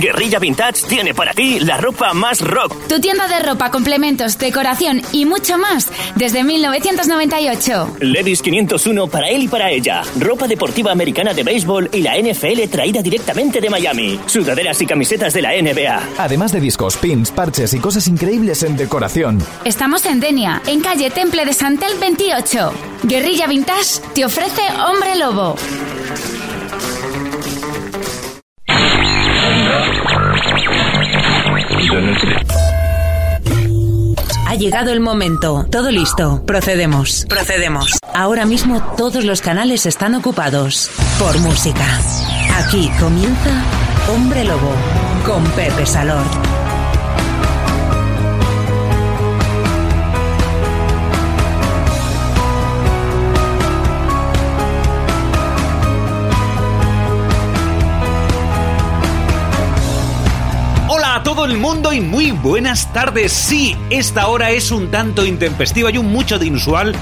Guerrilla Vintage tiene para ti la ropa más rock. Tu tienda de ropa, complementos, decoración y mucho más desde 1998. Levis 501 para él y para ella. Ropa deportiva americana de béisbol y la NFL traída directamente de Miami. Sudaderas y camisetas de la NBA. Además de discos, pins, parches y cosas increíbles en decoración. Estamos en Denia, en calle Temple de Santel 28. Guerrilla Vintage te ofrece Hombre Lobo. Ha llegado el momento. Todo listo. Procedemos. Procedemos. Ahora mismo todos los canales están ocupados por música. Aquí comienza Hombre Lobo con Pepe Salor. El mundo y muy buenas tardes. Sí, esta hora es un tanto intempestiva y un mucho de inusual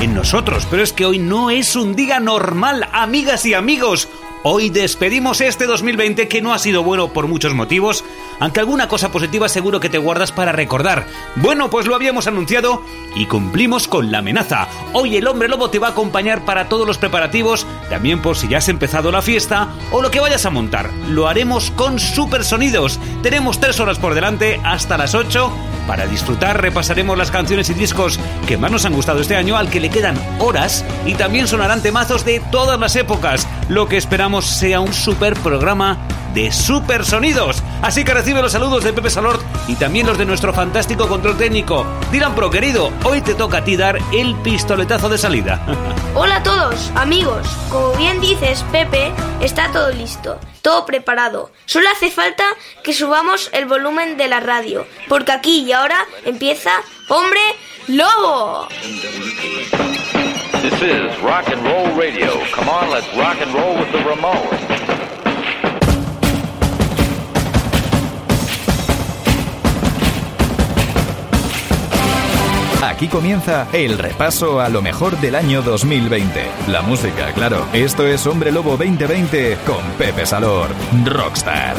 en nosotros, pero es que hoy no es un día normal, amigas y amigos. Hoy despedimos este 2020 que no ha sido bueno por muchos motivos, aunque alguna cosa positiva seguro que te guardas para recordar. Bueno, pues lo habíamos anunciado y cumplimos con la amenaza. Hoy el hombre lobo te va a acompañar para todos los preparativos, también por si ya has empezado la fiesta o lo que vayas a montar. Lo haremos con super sonidos. Tenemos tres horas por delante hasta las 8 para disfrutar repasaremos las canciones y discos que más nos han gustado este año, al que le quedan horas, y también sonarán temazos de todas las épocas. Lo que esperamos sea un super programa de super sonidos. Así que recibe los saludos de Pepe Salort y también los de nuestro fantástico control técnico. Dylan Pro, querido, hoy te toca a ti dar el pistoletazo de salida. Hola a todos, amigos. Como bien dices, Pepe, está todo listo, todo preparado. Solo hace falta que subamos el volumen de la radio, porque aquí y ahora empieza Hombre Lobo. This is rock and roll radio. Come on, let's rock and roll with the Ramones. Aquí comienza el repaso a lo mejor del año 2020. La música, claro. Esto es Hombre Lobo 2020 con Pepe Salor, Rockstar.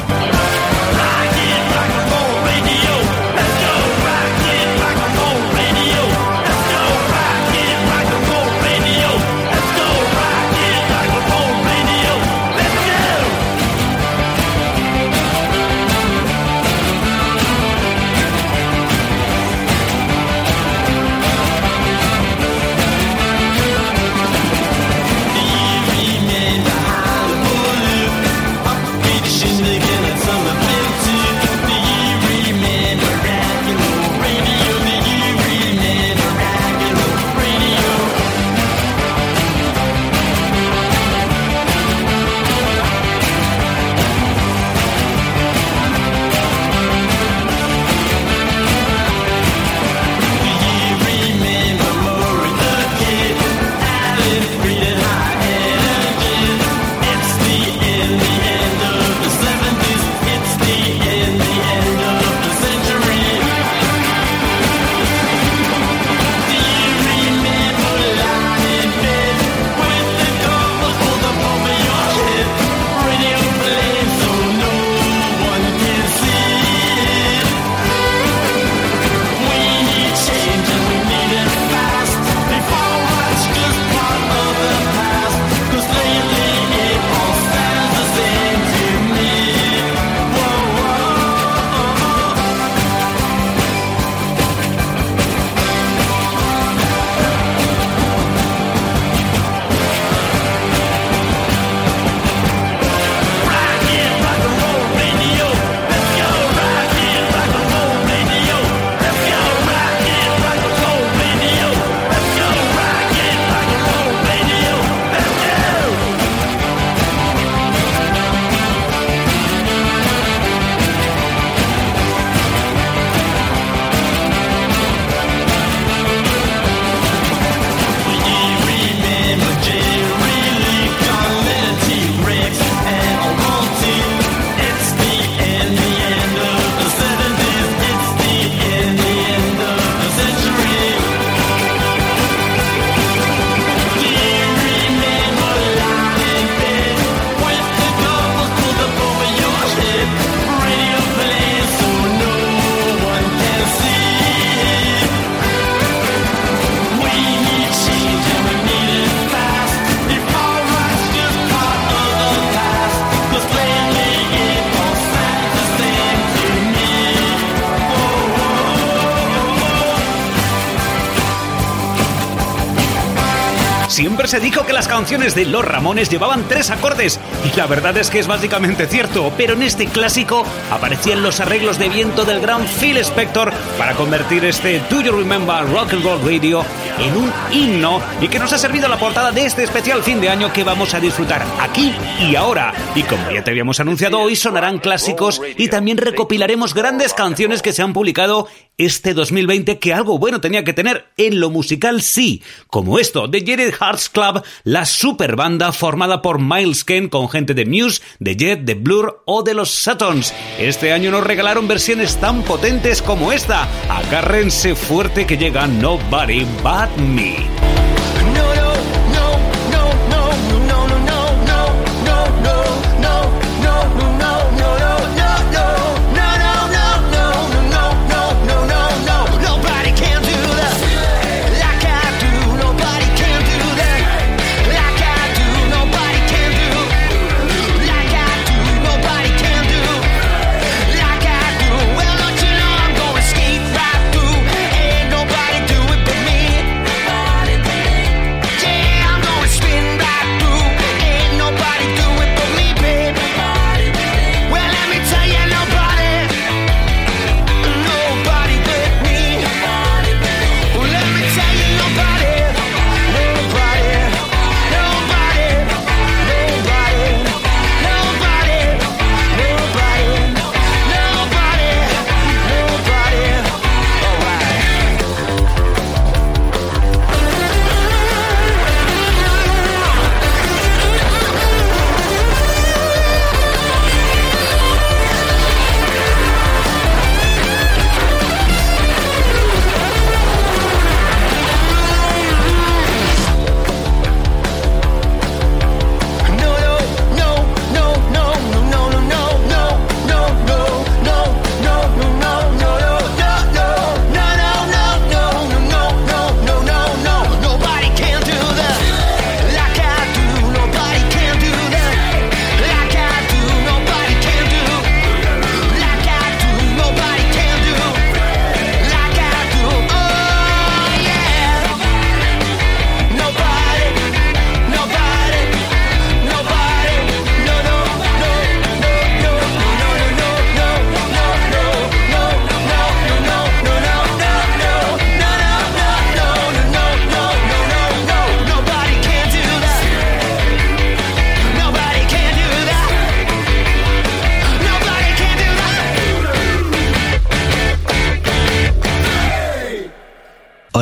Siempre se dijo que las canciones de Los Ramones llevaban tres acordes, y la verdad es que es básicamente cierto, pero en este clásico aparecían los arreglos de viento del gran Phil Spector para convertir este Do You Remember Rock and Roll Radio en un himno y que nos ha servido la portada de este especial fin de año que vamos a disfrutar aquí y ahora. Y como ya te habíamos anunciado, hoy sonarán clásicos y también recopilaremos grandes canciones que se han publicado este 2020 que algo bueno tenía que tener en lo musical sí, como esto de Jared Hearts Club, la super banda formada por Miles Kane con gente de Muse, de Jet, de Blur o de los Satons. Este año nos regalaron versiones tan potentes como esta. Agárrense fuerte que llega Nobody But Me.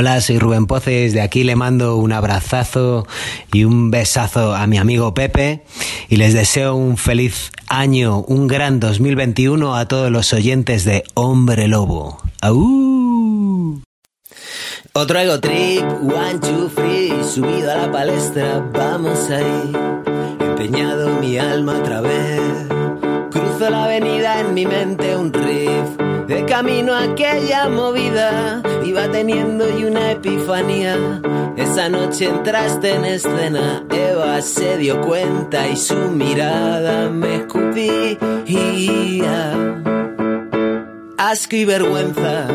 Hola, soy Rubén Poces. De aquí le mando un abrazazo y un besazo a mi amigo Pepe y les deseo un feliz año, un gran 2021 a todos los oyentes de Hombre Lobo. ¡Aú! Otro ego trip, one, two, three, subido a la palestra, vamos ahí, empeñado mi alma otra vez. Cruzo la avenida en mi mente un riff de camino a aquella movida iba teniendo y una epifanía. Esa noche entraste en escena, Eva se dio cuenta y su mirada me escupía. Asco y vergüenza.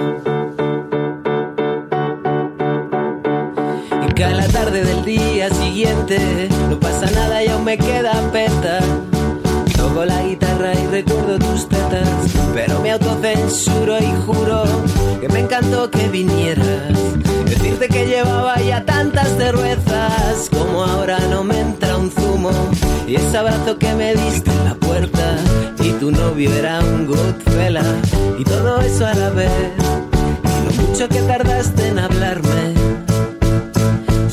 Y cae la tarde del día siguiente, no pasa nada y aún me queda peta Toco la guitarra y recuerdo tus tetas, pero me autocensuro y juro que me encantó que vinieras. Decirte que llevaba ya tantas cervezas, como ahora no me entra un zumo. Y ese abrazo que me diste en la puerta, y tu novio era un Goodfella, y todo eso a la vez. Y lo mucho que tardaste en hablarme.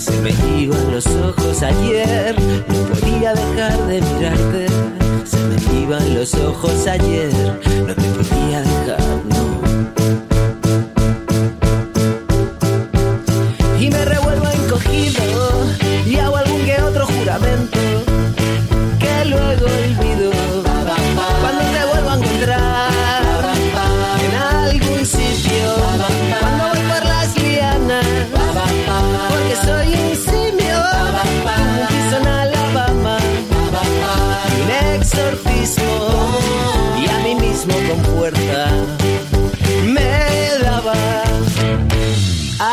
Se me iban los ojos ayer, no podía dejar de mirarte se me iban los ojos ayer, no te podía dejar, no. Y me revuelvo encogido y hago algún que otro juramento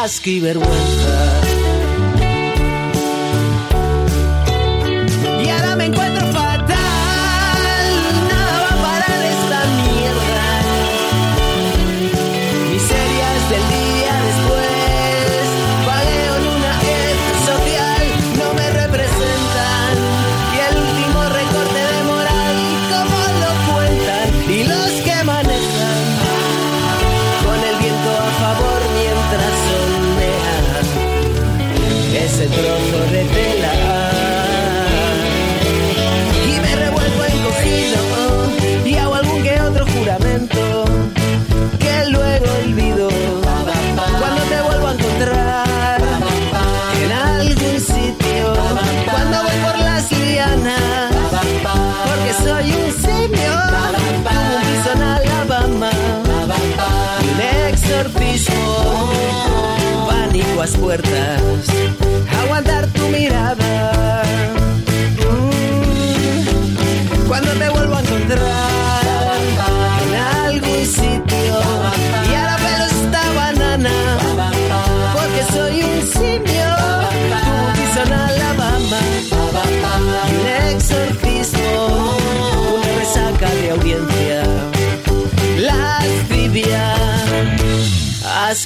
asco y vergüenza.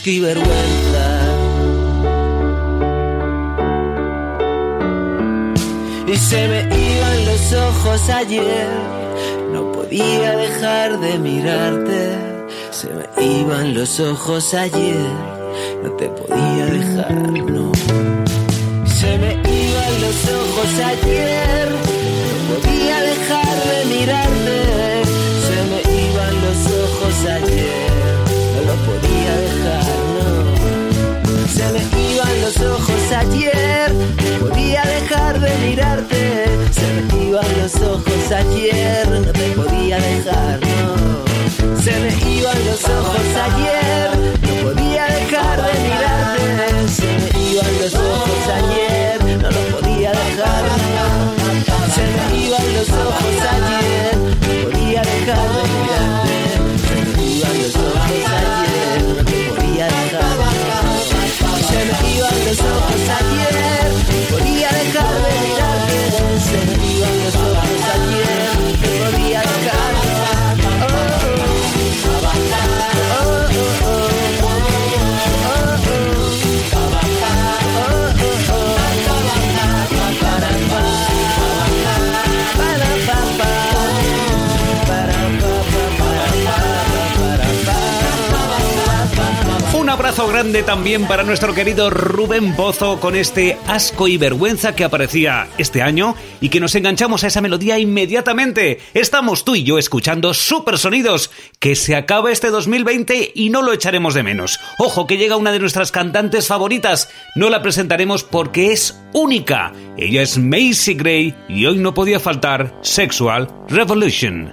Y vergüenza y se me iban los ojos ayer. No podía dejar de mirarte. Se me iban los ojos ayer. No te podía dejar, no. Se me iban los ojos ayer. No podía dejar de mirarte. Se me iban los ojos ayer, no podía dejar de mirarte. Se me iban los ojos ayer, no te podía dejar, no. Se me iban los ojos ayer, no podía dejar de mirarte. Se me iban los ojos ayer, los ojos ayer, podía dejar de mirarte. Se me iban los ojos ayer, abrazo grande también para nuestro querido Rubén Pozo con este asco y vergüenza que aparecía este año y que nos enganchamos a esa melodía inmediatamente. Estamos tú y yo escuchando Super Sonidos, que se acaba este 2020 y no lo echaremos de menos. Ojo que llega una de nuestras cantantes favoritas, no la presentaremos porque es única. Ella es Macy Gray y hoy no podía faltar Sexual Revolution.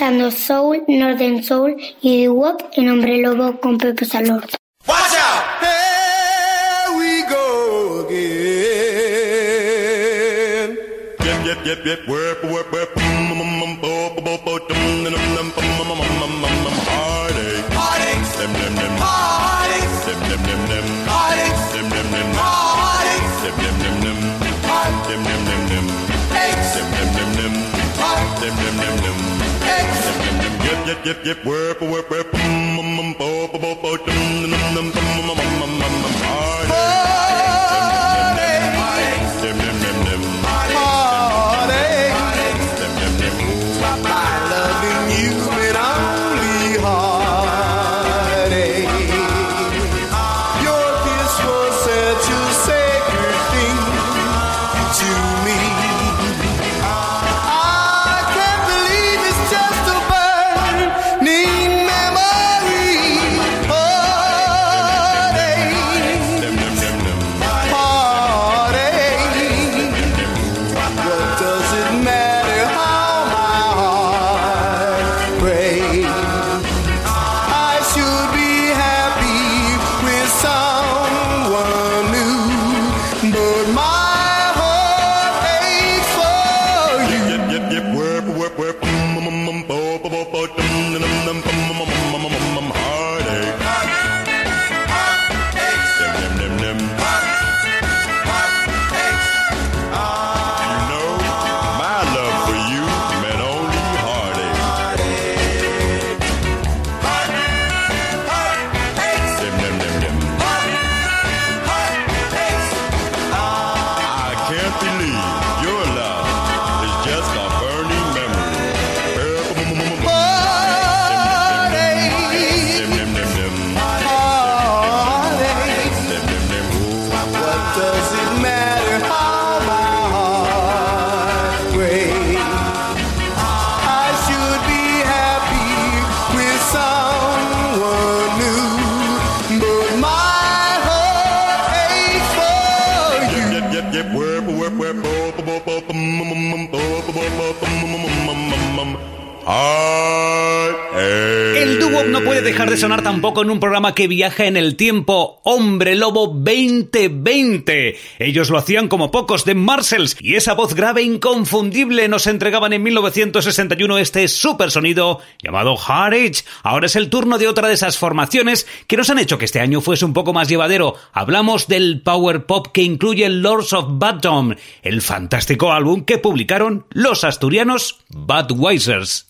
usando soul, northern soul y doo-wop en Hombre Lobo con Pepe Salor. whip, whip, whip, whip, de sonar tampoco en un programa que viaja en el tiempo, Hombre Lobo 2020. Ellos lo hacían como pocos de Marshalls y esa voz grave inconfundible nos entregaban en 1961 este super sonido llamado Hard Ahora es el turno de otra de esas formaciones que nos han hecho que este año fuese un poco más llevadero. Hablamos del power pop que incluye Lords of Bottom, el fantástico álbum que publicaron los asturianos Budweisers.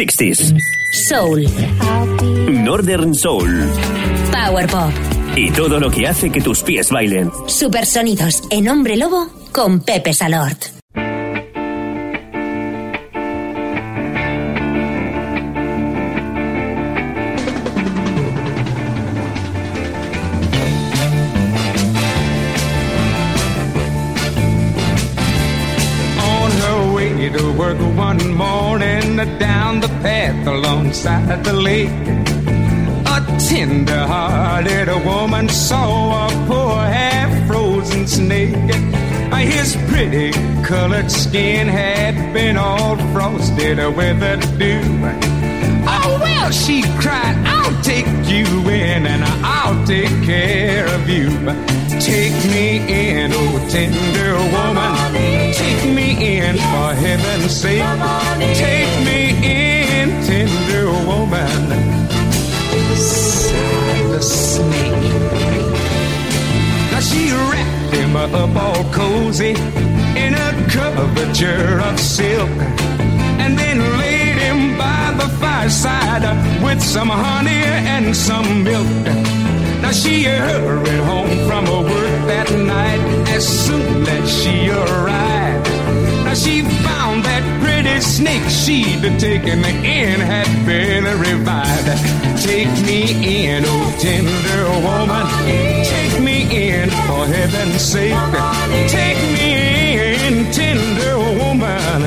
60s. Soul. Northern Soul. Power Pop. Y todo lo que hace que tus pies bailen. Supersonidos en Hombre Lobo con Pepe Salort. Alongside the lake. A tender hearted woman saw a poor half frozen snake. His pretty colored skin had been all frosted with the dew. Oh, well, she cried, I'll take you in and I'll take care of you. Take me in, oh tender woman. Take me in for heaven's sake. Take me woman. The snake. Now she wrapped him up all cozy in a coverture of silk and then laid him by the fireside with some honey and some milk. Now she hurried home from her work that night as soon as she arrived. Now she snake she'd taken in had been revived. Take me in, oh tender woman. Take me in for heaven's sake. Take me in, tender woman.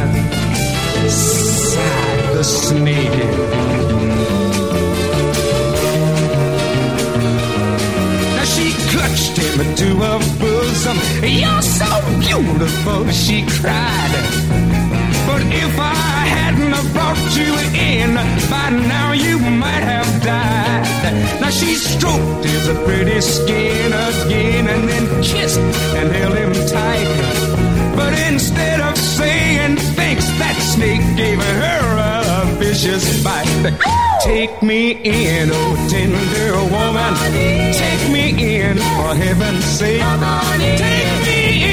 Sighed the snake. Clutched him to her bosom. You're so beautiful, she cried. If I hadn't have brought you in, by now you might have died. Now she stroked his pretty skin again and then kissed and held him tight. But instead of saying thanks, that snake gave her a vicious bite. Take me in, oh tender woman. Take me in, for heaven's sake. Take me in,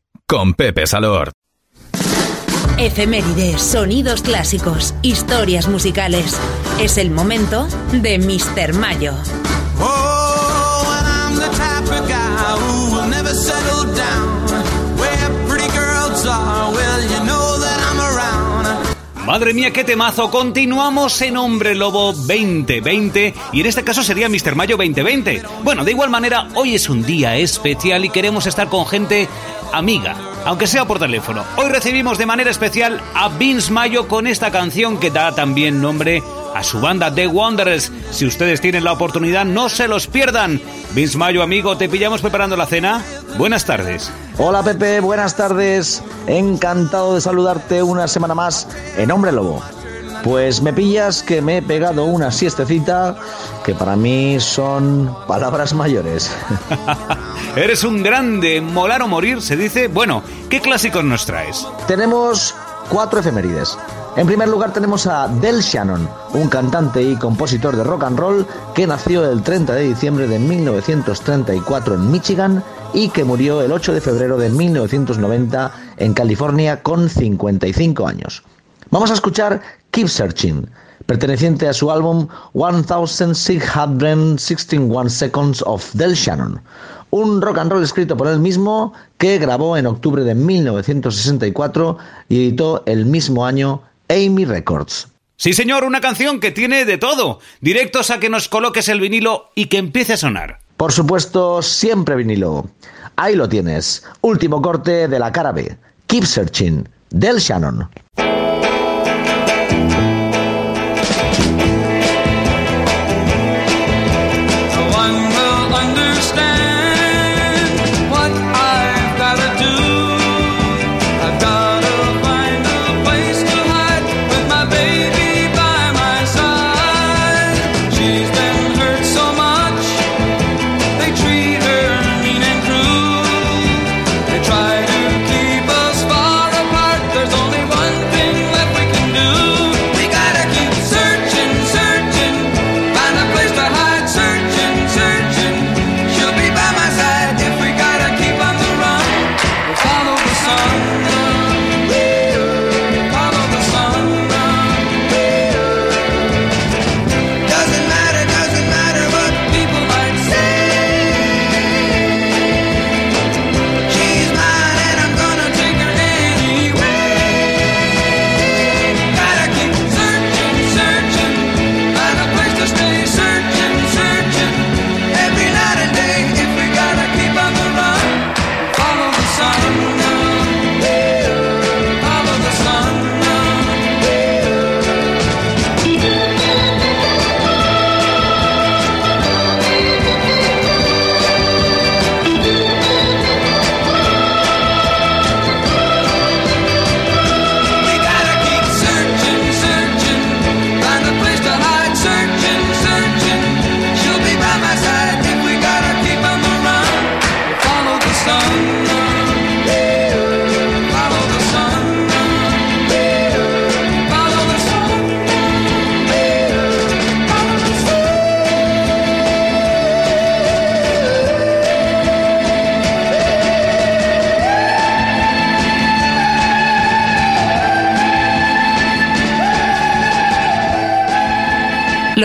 con Pepe Salor. Efemérides, sonidos clásicos, historias musicales. Es el momento de Mr. Mayo. Madre mía, qué temazo. Continuamos en Hombre Lobo 2020 y en este caso sería Mr. Mayo 2020. Bueno, de igual manera, hoy es un día especial y queremos estar con gente amiga, aunque sea por teléfono. Hoy recibimos de manera especial a Vince Mayo con esta canción que da también nombre a su banda The Wanderers. Si ustedes tienen la oportunidad, no se los pierdan. Vince Mayo, amigo, ¿te pillamos preparando la cena? Buenas tardes. Hola Pepe, buenas tardes. Encantado de saludarte una semana más en Hombre Lobo. Pues me pillas que me he pegado una siestecita que para mí son palabras mayores. Eres un grande, molar o morir, se dice. Bueno, ¿qué clásicos nos traes? Tenemos cuatro efemérides. En primer lugar tenemos a Del Shannon, un cantante y compositor de rock and roll que nació el 30 de diciembre de 1934 en Michigan y que murió el 8 de febrero de 1990 en California con 55 años. Vamos a escuchar Keep Searching, perteneciente a su álbum 1661 Seconds of Del Shannon, un rock and roll escrito por él mismo que grabó en octubre de 1964 y editó el mismo año Amy Records. Sí, señor, una canción que tiene de todo. Directos a que nos coloques el vinilo y que empiece a sonar. Por supuesto, siempre vinilo. Ahí lo tienes. Último corte de la cara B. Keep Searching, del Shannon.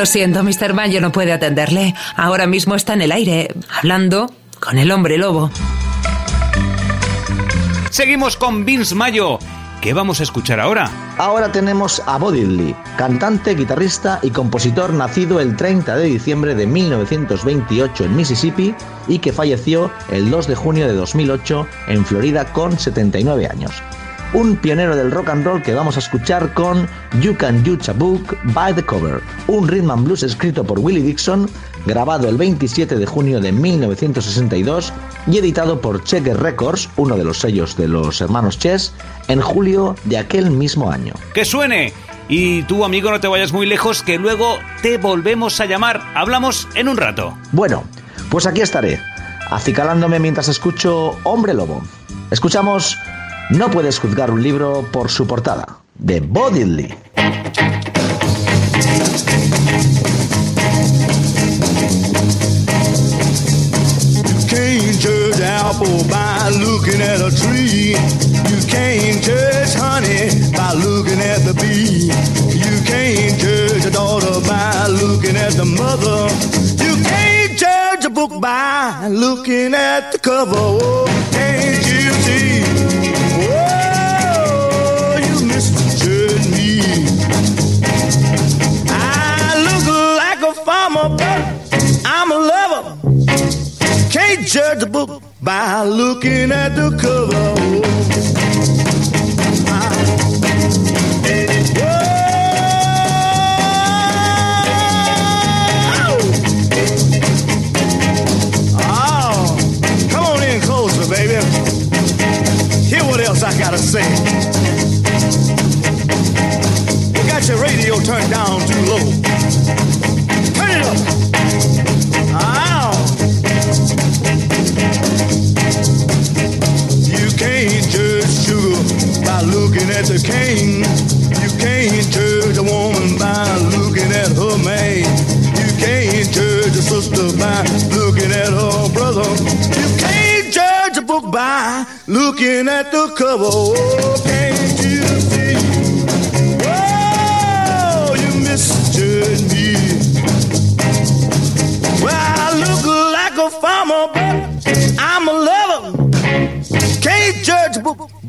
Lo siento, Mr. Mayo no puede atenderle. Ahora mismo está en el aire, hablando con el hombre lobo. Seguimos con Vince Mayo. ¿Qué vamos a escuchar ahora? Ahora tenemos a Bo Diddley, cantante, guitarrista y compositor nacido el 30 de diciembre de 1928 en Mississippi y que falleció el 2 de junio de 2008 en Florida con 79 años. Un pionero del rock and roll que vamos a escuchar con You Can Judge a Book by the Cover, un rhythm and blues escrito por Willie Dixon, grabado el 27 de junio de 1962 y editado por Checker Records, uno de los sellos de los hermanos Chess, en julio de aquel mismo año. ¡Que suene! Y tú, amigo, no te vayas muy lejos, que luego te volvemos a llamar. Hablamos en un rato. Bueno, pues aquí estaré, acicalándome mientras escucho Hombre Lobo. Escuchamos No puedes juzgar un libro por su portada, de Bo Diddley. can't judge apple by looking at a tree. You can't judge honey by looking at the bee. You can't judge a daughter by looking at the mother. You can't judge a book by looking at the cover. Oh, can't you see? Judge a book by looking at the cover. Oh, come on in closer, baby. Hear what else I gotta say. You got your radio turned down too low. Cane. You can't judge a woman by looking at her man. You can't judge a sister by looking at her brother. You can't judge a book by looking at the cover. Oh, can't you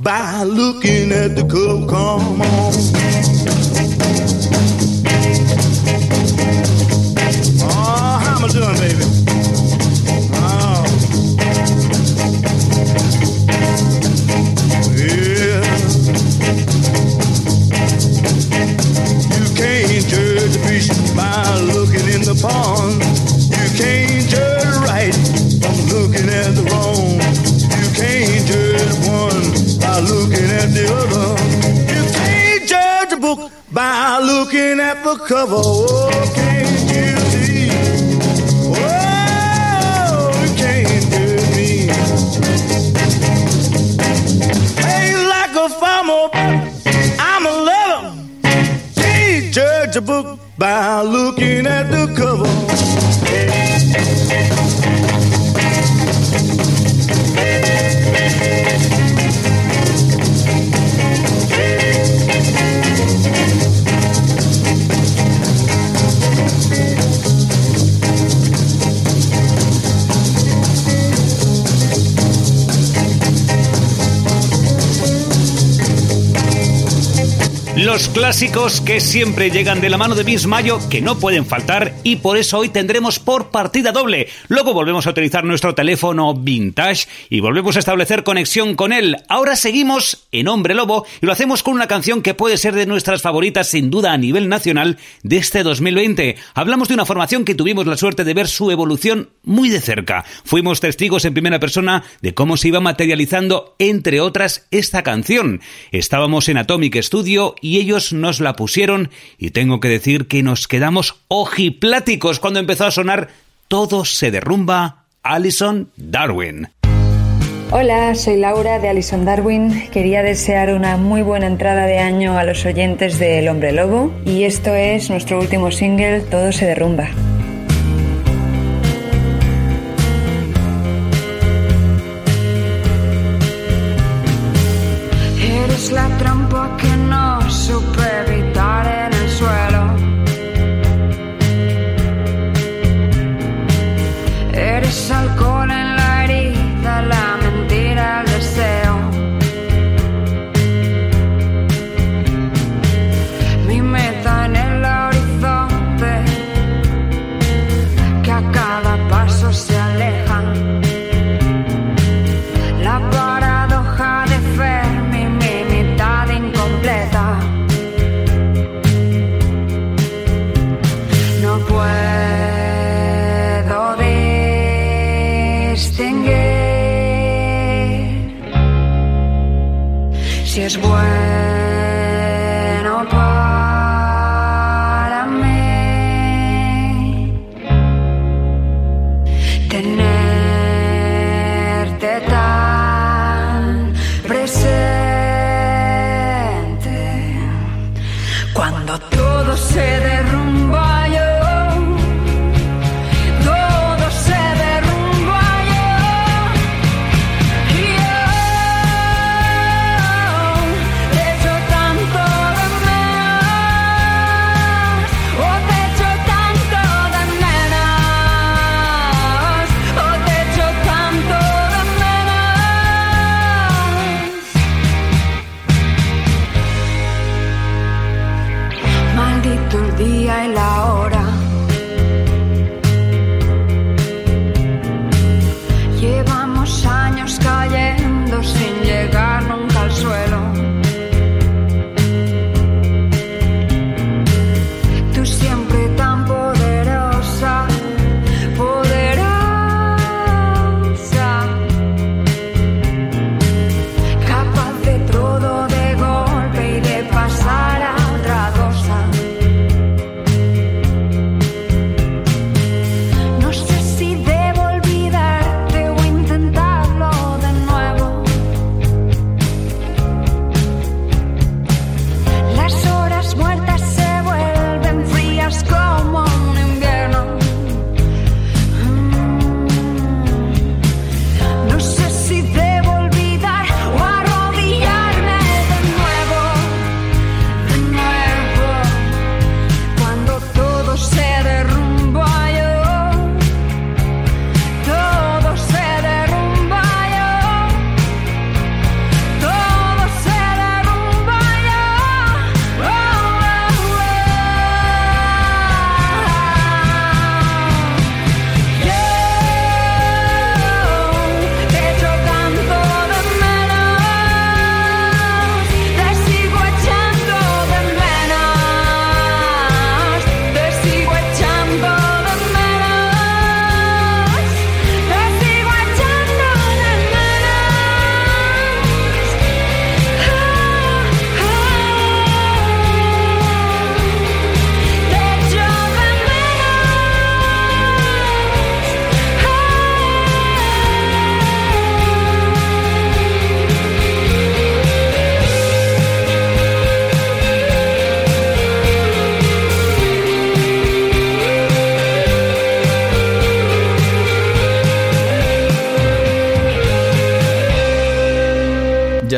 by looking at the cover. Come on. Cover. Clásicos que siempre llegan de la mano de Vince Mayo, que no pueden faltar, y por eso hoy tendremos por partida doble. Luego volvemos a utilizar nuestro teléfono vintage y volvemos a establecer conexión con él. Ahora seguimos en Hombre Lobo y lo hacemos con una canción que puede ser de nuestras favoritas sin duda a nivel nacional de este 2020. Hablamos de una formación que tuvimos la suerte de ver su evolución muy de cerca. Fuimos testigos en primera persona de cómo se iba materializando, entre otras, esta canción. Estábamos en Atomic Studio y ellos nos la pusieron y tengo que decir que nos quedamos ojipláticos cuando empezó a sonar Todo se derrumba, Alison Darwin. Hola, soy Laura de Alison Darwin. Quería desear una muy buena entrada de año a los oyentes de El Hombre Lobo y esto es nuestro último single, Todo se derrumba.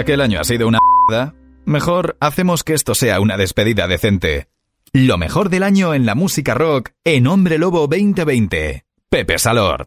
Que el año ha sido una mierda, mejor hacemos que esto sea una despedida decente. Lo mejor del año en la música rock en Hombre Lobo 2020. Pepe Salord.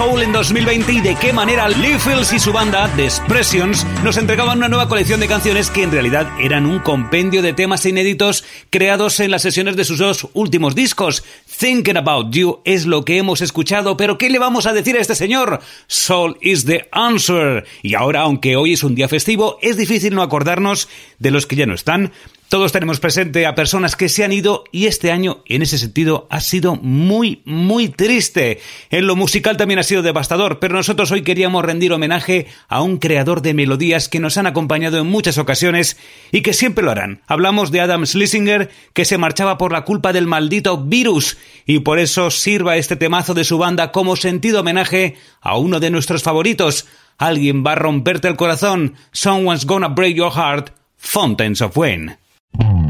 Soul en 2020 y de qué manera Liefels y su banda, The Expressions, nos entregaban una nueva colección de canciones que en realidad eran un compendio de temas inéditos creados en las sesiones de sus dos últimos discos. Thinking About You es lo que hemos escuchado, pero ¿qué le vamos a decir a este señor? Soul is the answer. Y ahora, aunque hoy es un día festivo, es difícil no acordarnos de los que ya no están. Todos tenemos presente a personas que se han ido y este año, en ese sentido, ha sido muy, muy triste. En lo musical también ha sido devastador, pero nosotros hoy queríamos rendir homenaje a un creador de melodías que nos han acompañado en muchas ocasiones y que siempre lo harán. Hablamos de Adam Schlesinger, que se marchaba por la culpa del maldito virus y por eso sirva este temazo de su banda como sentido homenaje a uno de nuestros favoritos. Alguien va a romperte el corazón. Someone's gonna break your heart. Fountains of Wayne. Hmm.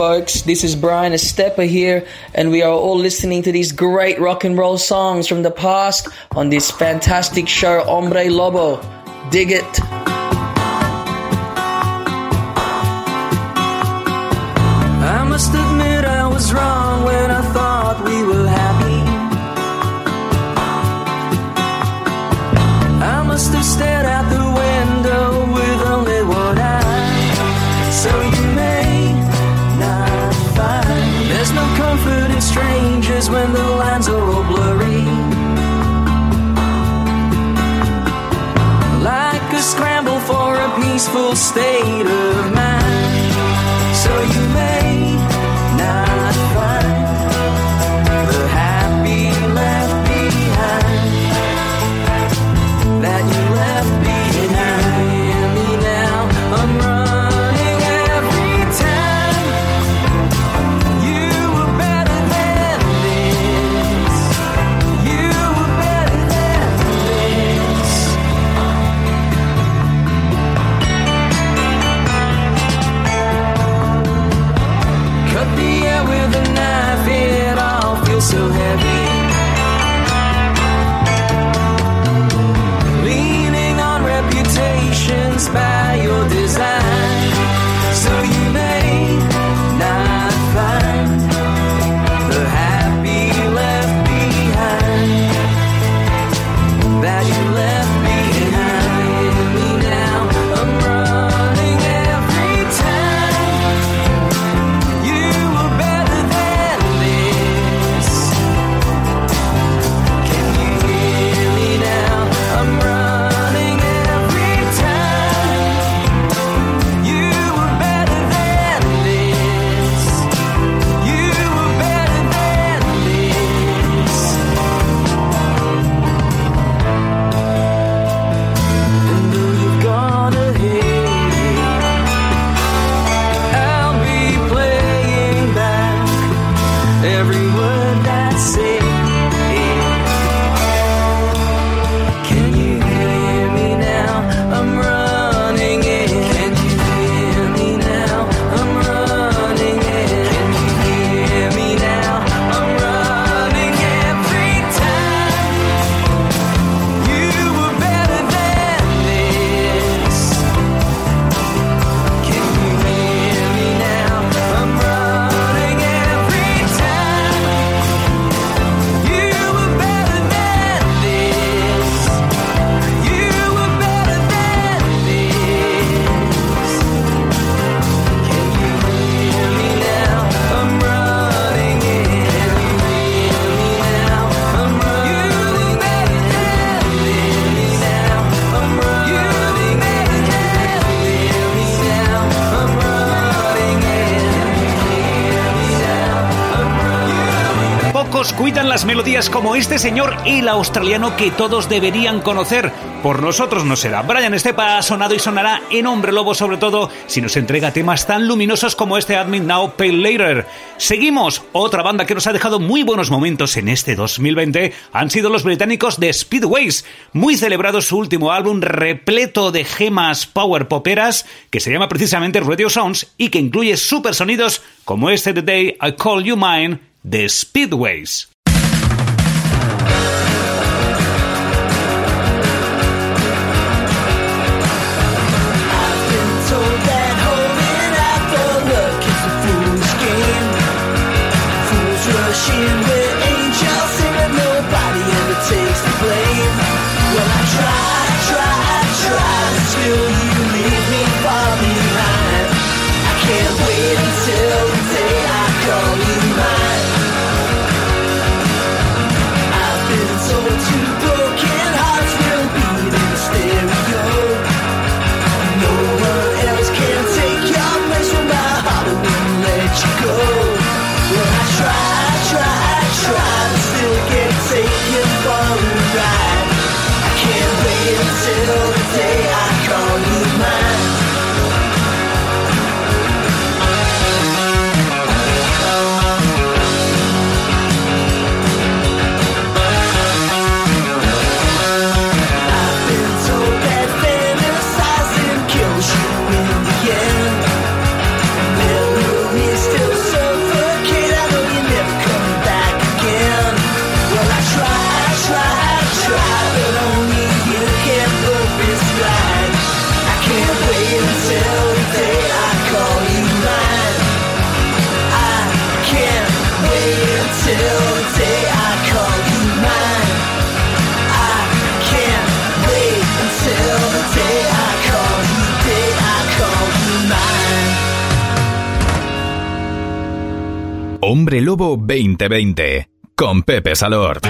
folks. This is Brian Estepa here, and we are all listening to these great rock and roll songs from the past on this fantastic show, Hombre Lobo. Dig it. is when the lines are all blurry. Like a scramble for a peaceful state of mind. Las melodías como este señor, el australiano que todos deberían conocer. Por nosotros no será. Brian Estepa ha sonado y sonará en Hombre Lobo, sobre todo si nos entrega temas tan luminosos como este Admin Now Pay Later. Seguimos. Otra banda que nos ha dejado muy buenos momentos en este 2020 han sido los británicos de Speedways. Muy celebrado su último álbum repleto de gemas power poperas que se llama precisamente Radio Sounds y que incluye super sonidos como este The Day I Call You Mine de Speedways. Hombre Lobo 2020 con Pepe Salor.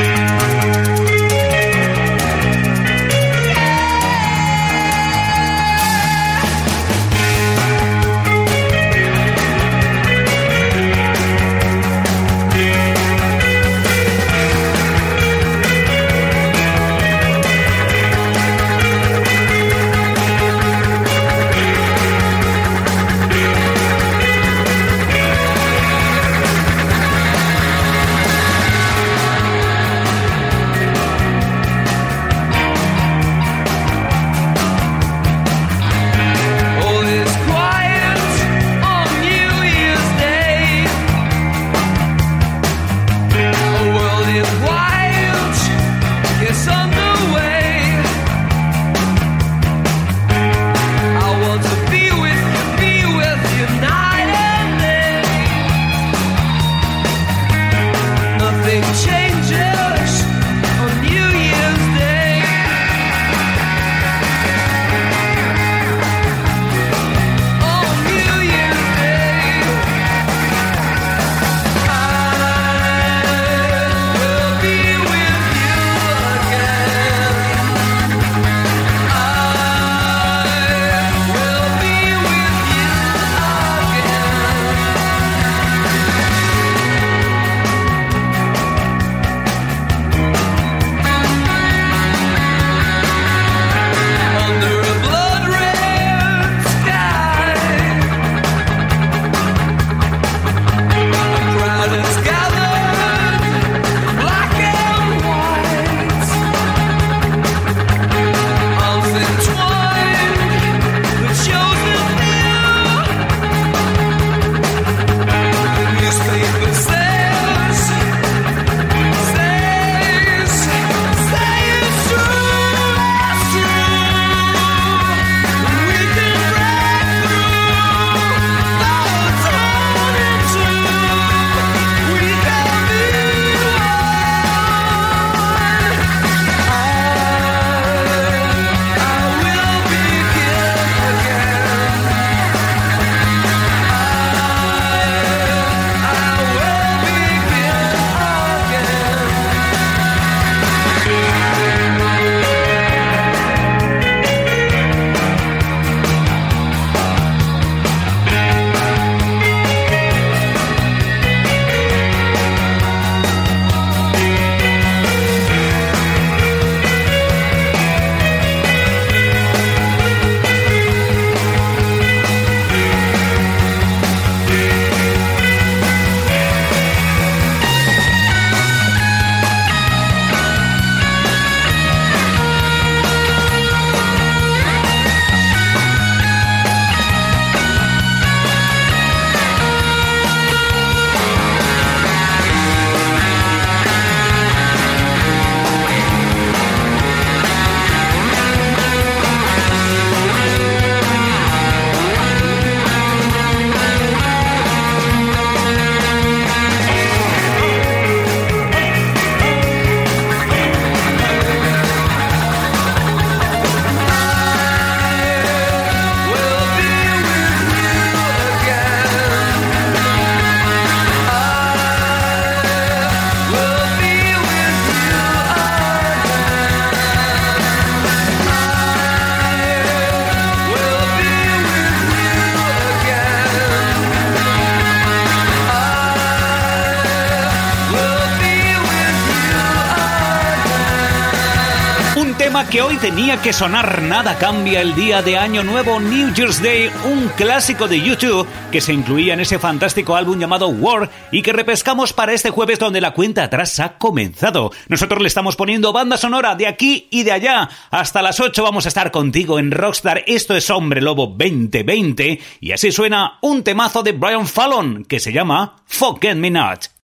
tenía que sonar Nada cambia el día de Año Nuevo, New Year's Day, un clásico de YouTube que se incluía en ese fantástico álbum llamado War y que repescamos para este jueves donde la cuenta atrás ha comenzado. Nosotros le estamos poniendo banda sonora de aquí y de allá. Hasta las 8 vamos a estar contigo en Rockstar. Esto es Hombre Lobo 2020 y así suena un temazo de Brian Fallon que se llama Forget Me Not.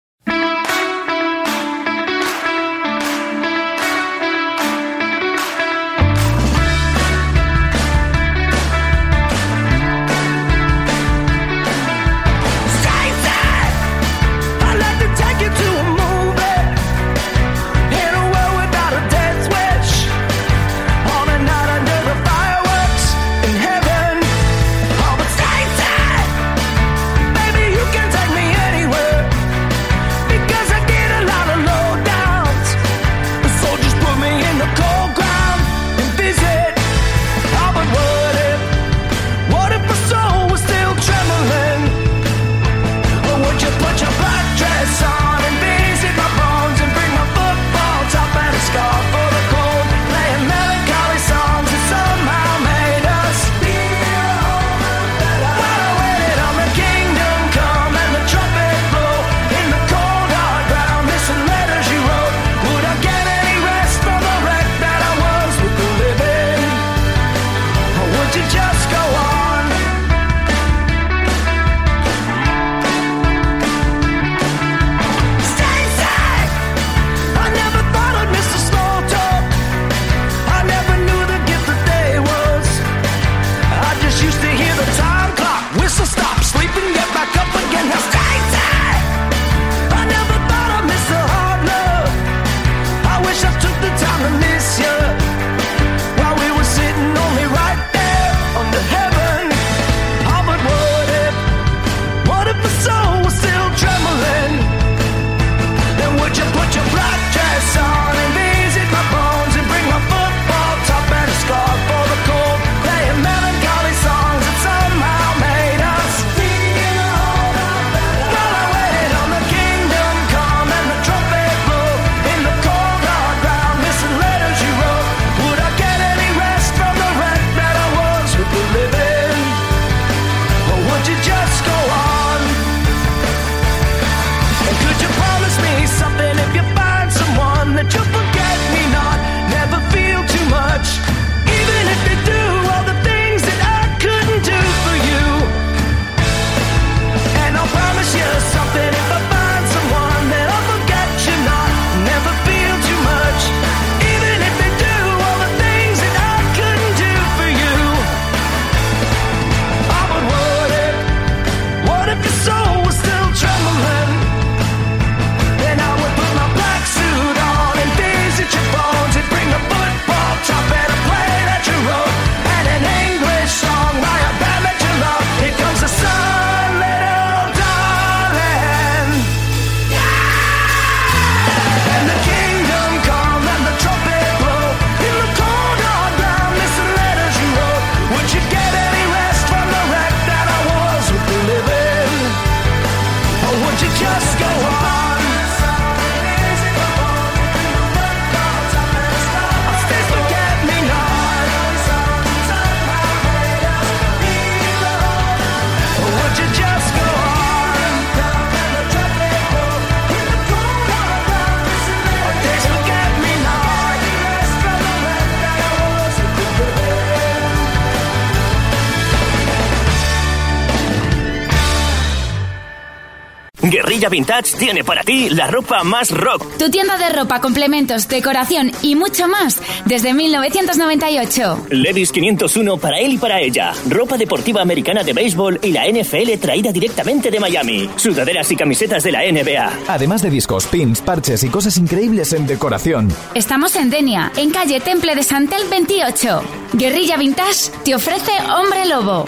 Vintage tiene para ti la ropa más rock. Tu tienda de ropa, complementos, decoración y mucho más desde 1998. Levis 501 para él y para ella. Ropa deportiva americana de béisbol y la NFL traída directamente de Miami. Sudaderas y camisetas de la NBA. Además de discos, pins, parches y cosas increíbles en decoración. Estamos en Denia, en calle Temple de Santel 28. Guerrilla Vintage te ofrece Hombre Lobo.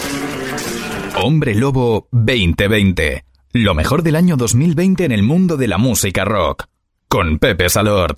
Hombre Lobo 2020 lo mejor del año 2020 en el mundo de la música rock. Con Pepe Salord.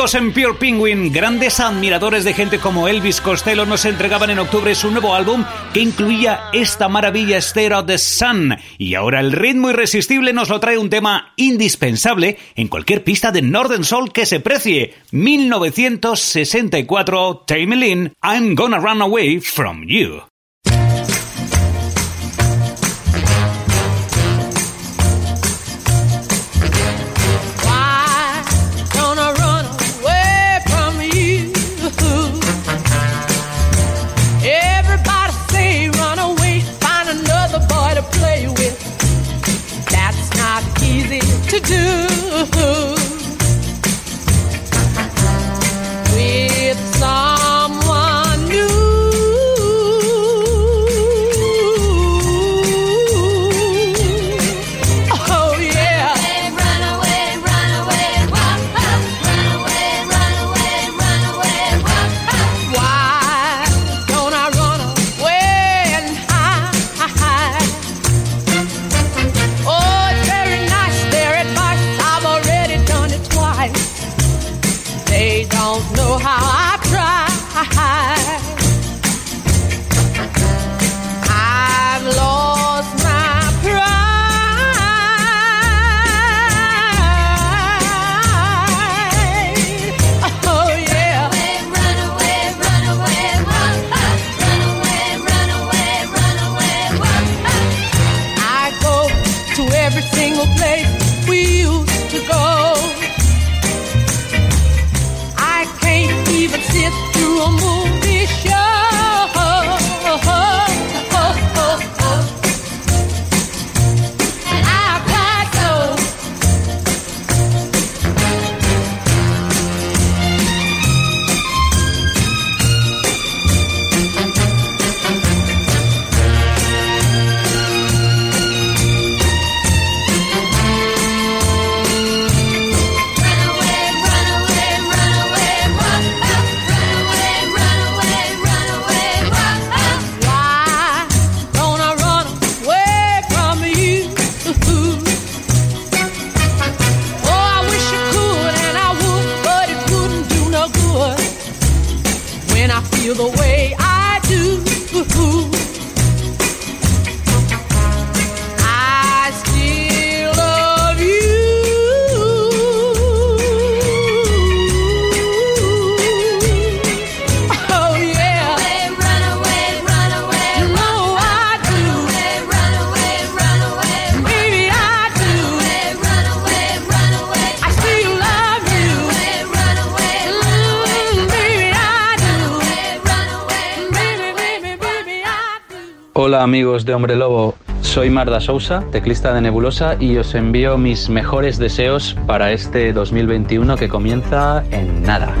en Pure Penguin, grandes admiradores de gente como Elvis Costello, nos entregaban en octubre su nuevo álbum que incluía esta maravilla Stare of the Sun. Y ahora el ritmo irresistible nos lo trae un tema indispensable en cualquier pista de Northern Soul que se precie. 1964, Tamelin, I'm Gonna Run Away From You. Hombre Lobo. Soy Marda Sousa, teclista de Nebulosa, y os envío mis mejores deseos para este 2021 que comienza en nada.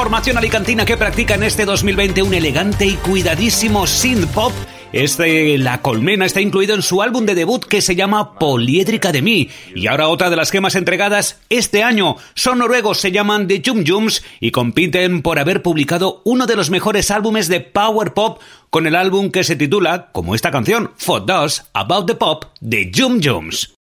formación alicantina que practica en este 2020 un elegante y cuidadísimo synth pop este, La Colmena está incluido en su álbum de debut que se llama Poliédrica de mí. Y ahora otra de las gemas entregadas este año. Son noruegos, se llaman The Jum Jums y compiten por haber publicado uno de los mejores álbumes de power pop con el álbum que se titula, como esta canción, For Does About the Pop de Jum Jums.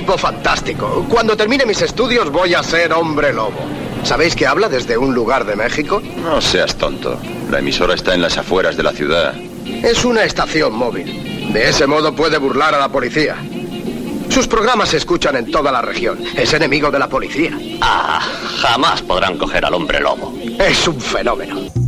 Tipo fantástico. Cuando termine mis estudios voy a ser hombre lobo. ¿Sabéis que habla desde un lugar de México? No seas tonto. La emisora está en las afueras de la ciudad. Es una estación móvil. De ese modo puede burlar a la policía. Sus programas se escuchan en toda la región. Es enemigo de la policía. Ah, jamás podrán coger al hombre lobo. Es un fenómeno.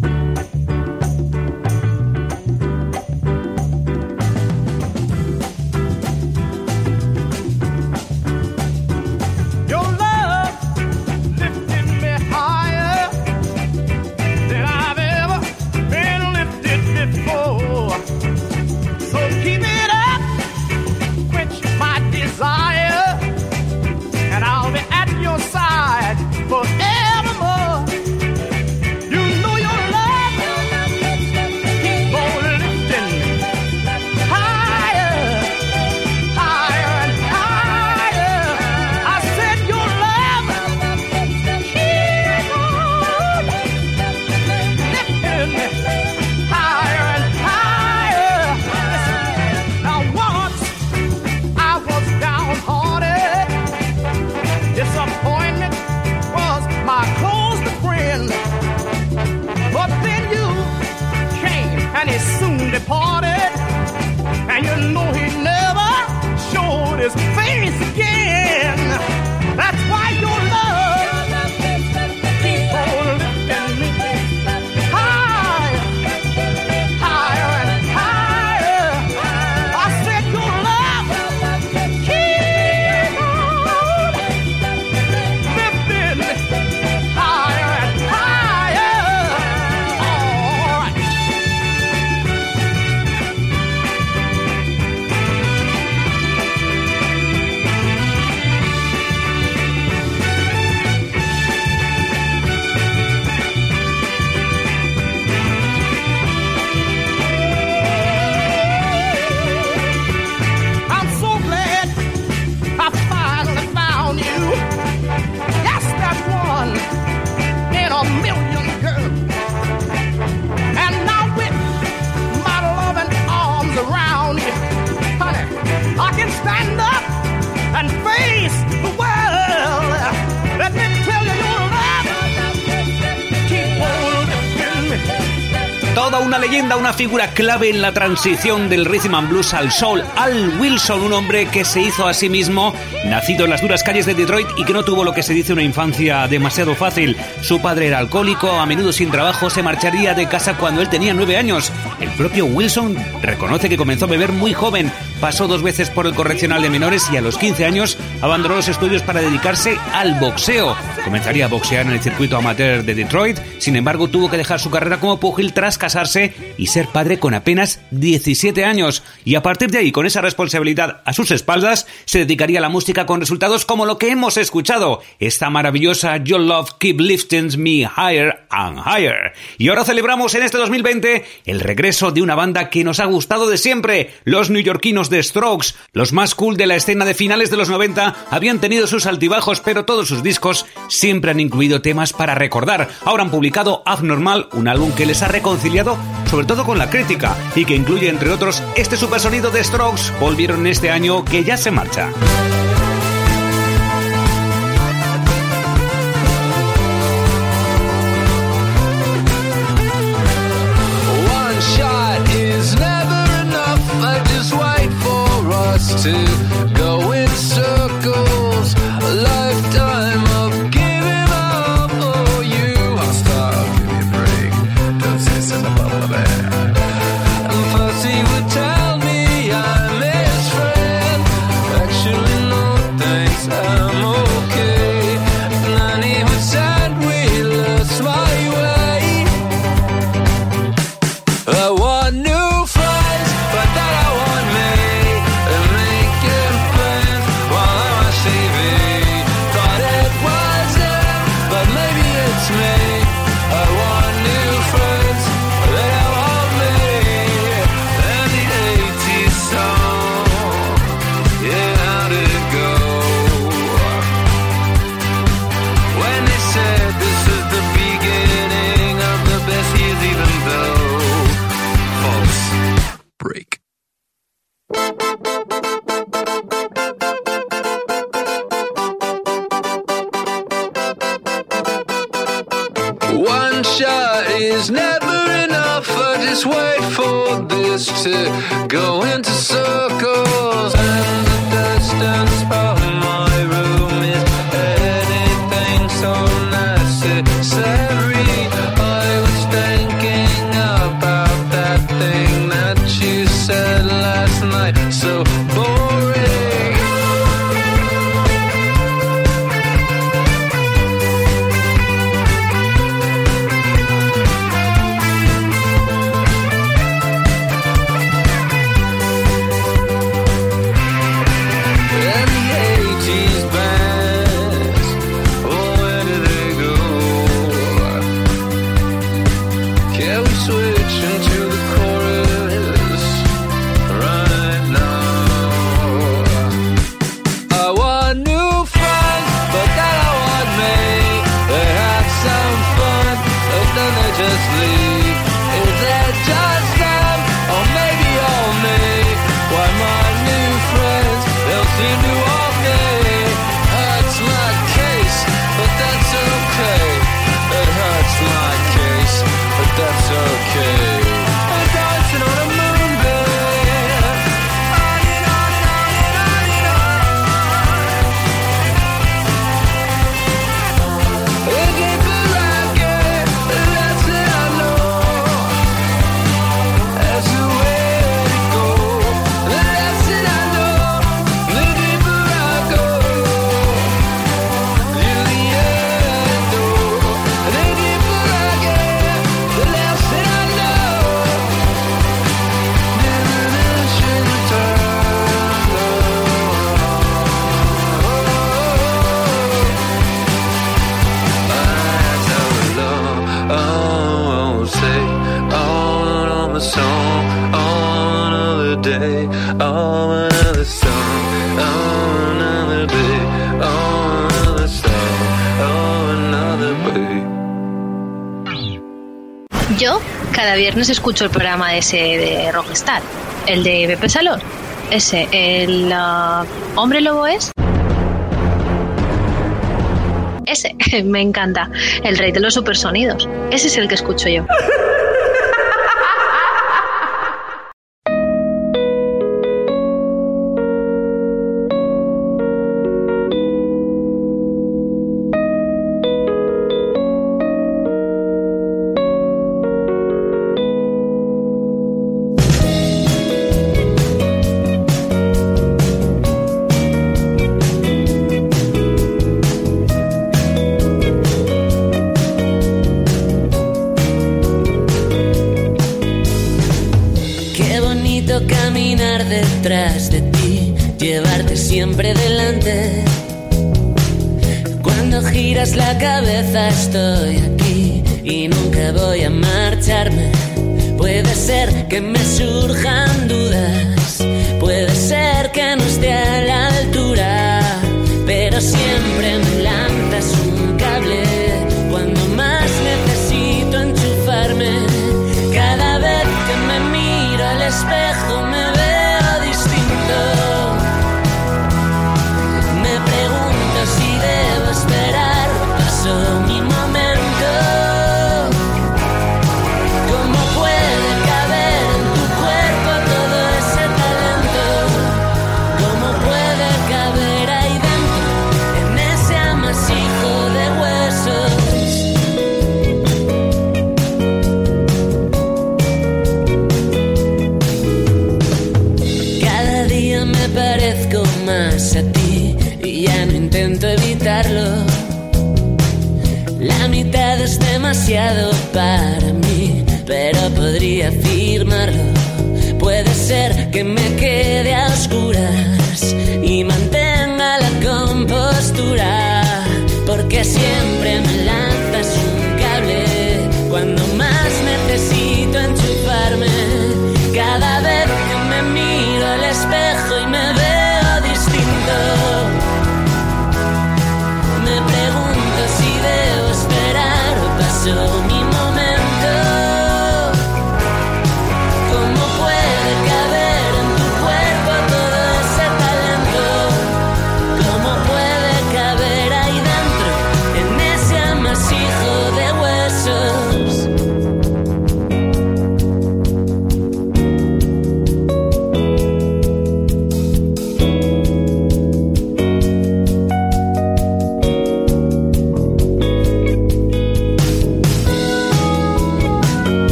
Figura clave en la transición del rhythm and blues al soul. Al Wilson, un hombre que se hizo a sí mismo, nacido en las duras calles de Detroit y que no tuvo lo que se dice una infancia demasiado fácil. Su padre era alcohólico, a menudo sin trabajo, se marcharía de casa cuando él tenía nueve años. El propio Wilson reconoce que comenzó a beber muy joven, pasó dos veces por el correccional de menores y a los 15 años abandonó los estudios para dedicarse al boxeo. Comenzaría a boxear en el circuito amateur de Detroit, sin embargo tuvo que dejar su carrera como pugil tras casarse y ser padre con apenas 17 años. Y a partir de ahí, con esa responsabilidad a sus espaldas, se dedicaría a la música con resultados como lo que hemos escuchado, esta maravillosa Your Love Keep Lifting Me Higher Y ahora celebramos en este 2020 el regreso de una banda que nos ha gustado de siempre, los neoyorquinos de Strokes, los más cool de la escena de finales de los 90, habían tenido sus altibajos, pero todos sus discos siempre han incluido temas para recordar. Ahora han publicado Abnormal, un álbum que les ha reconciliado sobre todo con la crítica y que incluye entre otros este supersonido de Strokes. Volvieron este año que ya se marcha. escucho el programa de ese de Rockstar, el de Pepe Salor, Ese, el uh, hombre lobo es. Ese, me encanta. El rey de los supersonidos. Ese es el que escucho yo.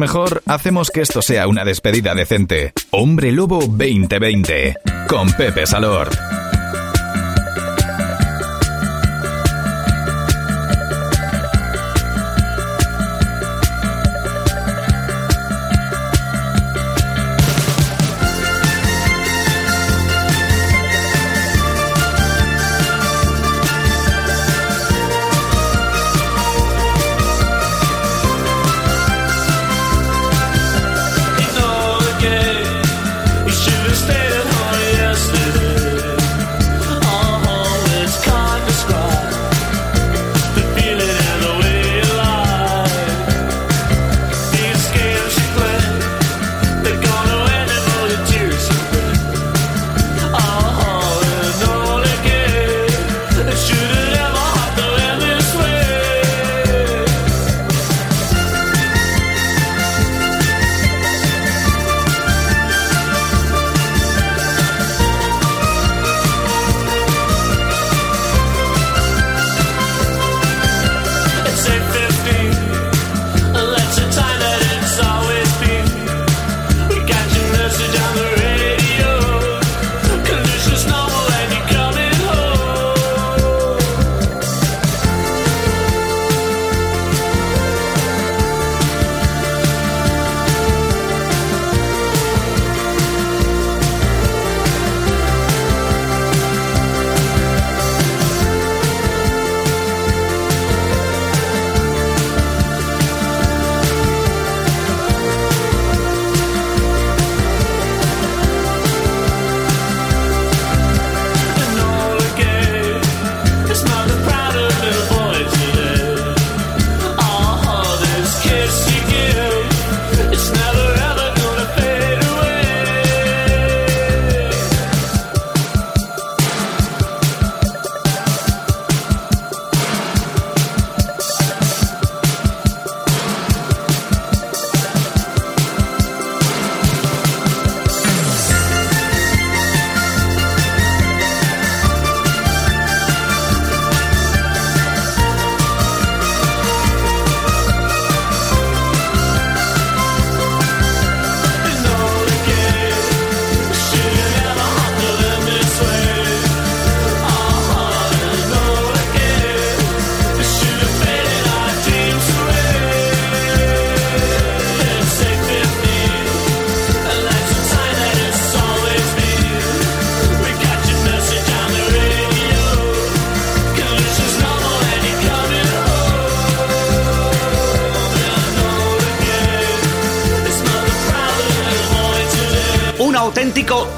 mejor hacemos que esto sea una despedida decente. Hombre Lobo 2020 con Pepe Salor.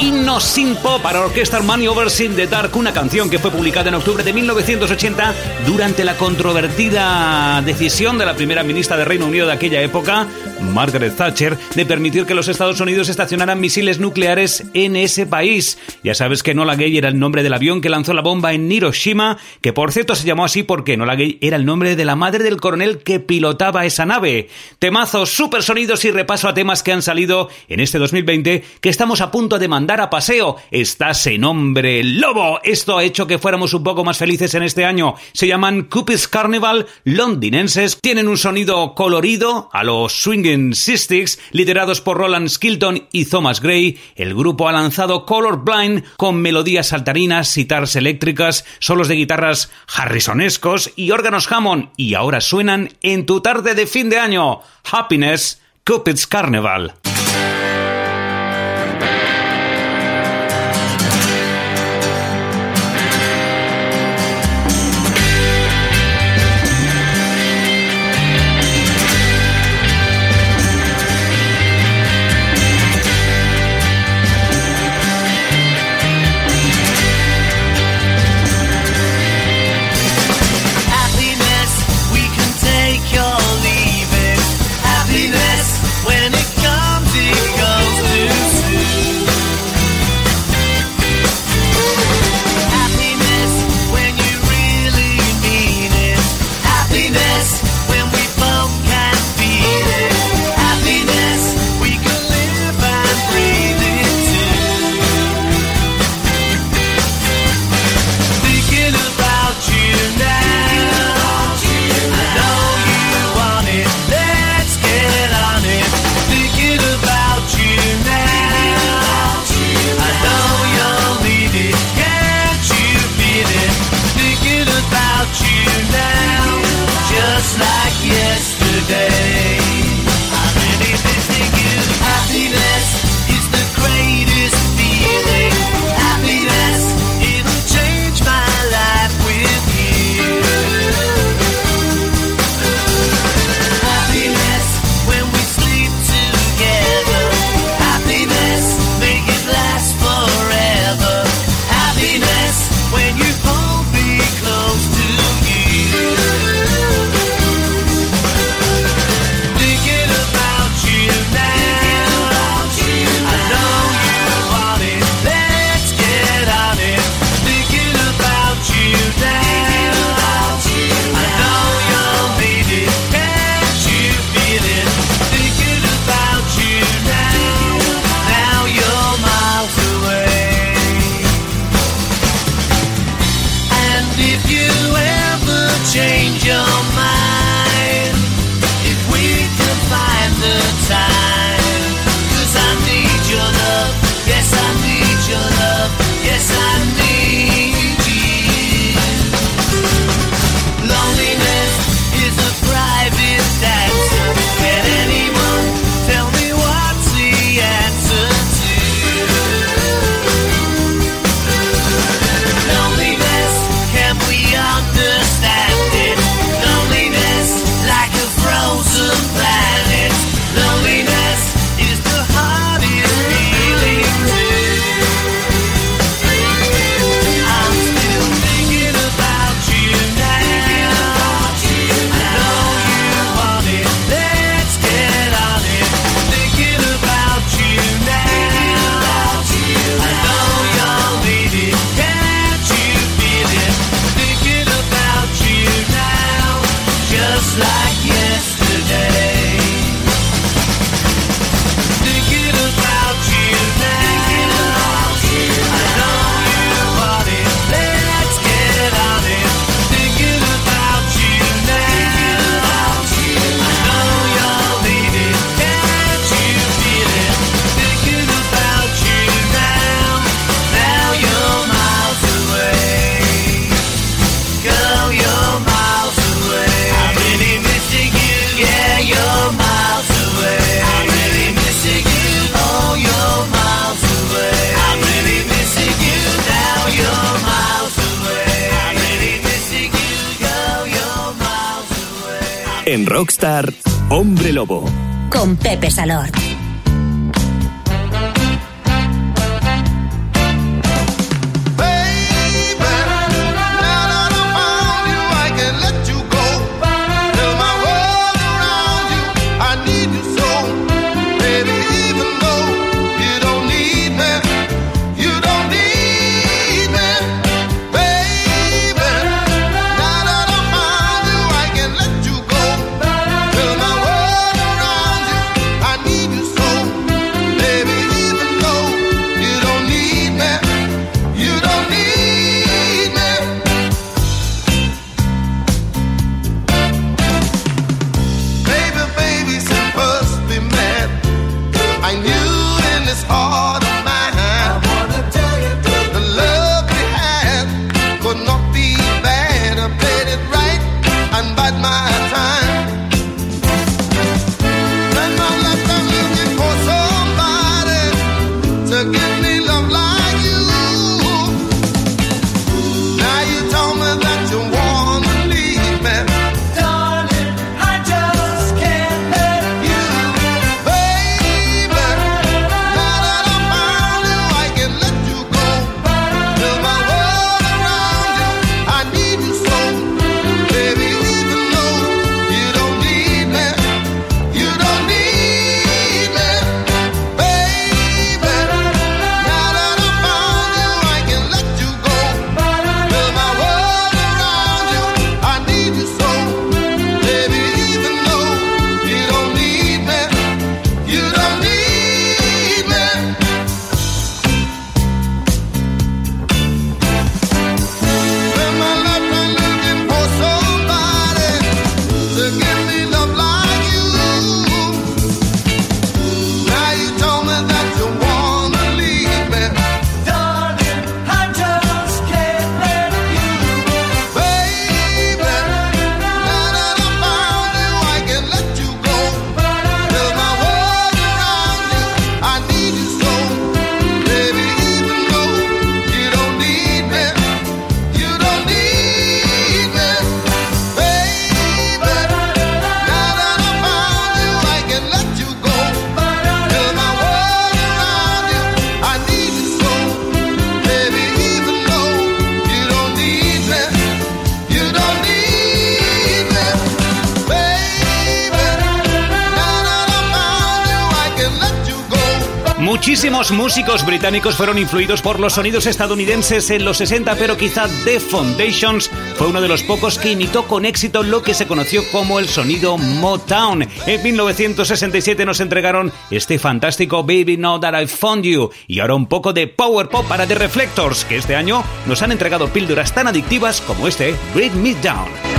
Himno sin pop para Orchestra Money Over Sin the Dark, una canción que fue publicada en octubre de 1980 durante la controvertida decisión de la primera ministra de Reino Unido de aquella época, Margaret Thatcher, de permitir que los Estados Unidos estacionaran misiles nucleares en ese país. Ya sabes que Nola Gay era el nombre del avión que lanzó la bomba en Hiroshima, que por cierto se llamó así porque Nola Gay era el nombre de la madre del coronel que pilotaba esa nave. Temazos, super sonidos y repaso a temas que han salido en este 2020 que estamos a punto de mandar a paseo. Estás en Hombre Lobo. Esto ha hecho que fuéramos un poco más felices en este año. Se llaman Cupid's Carnival londinenses. Tienen un sonido colorido a los Swingin' Sistics, liderados por Roland Skilton y Thomas Gray. El grupo ha lanzado Color Blind con melodías saltarinas, sitars eléctricas, solos de guitarras harrisonescos y órganos Hammond. Y ahora suenan en tu tarde de fin de año. Happiness, Cupid's Carnival. músicos británicos fueron influidos por los sonidos estadounidenses en los 60, pero quizá The Foundations fue uno de los pocos que imitó con éxito lo que se conoció como el sonido Motown. En 1967 nos entregaron este fantástico Baby Know That I Found You y ahora un poco de Power Pop para The Reflectors, que este año nos han entregado píldoras tan adictivas como este Break Me Down.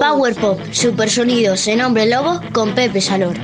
Power pop, supersonidos en Hombre Lobo con Pepe Salor.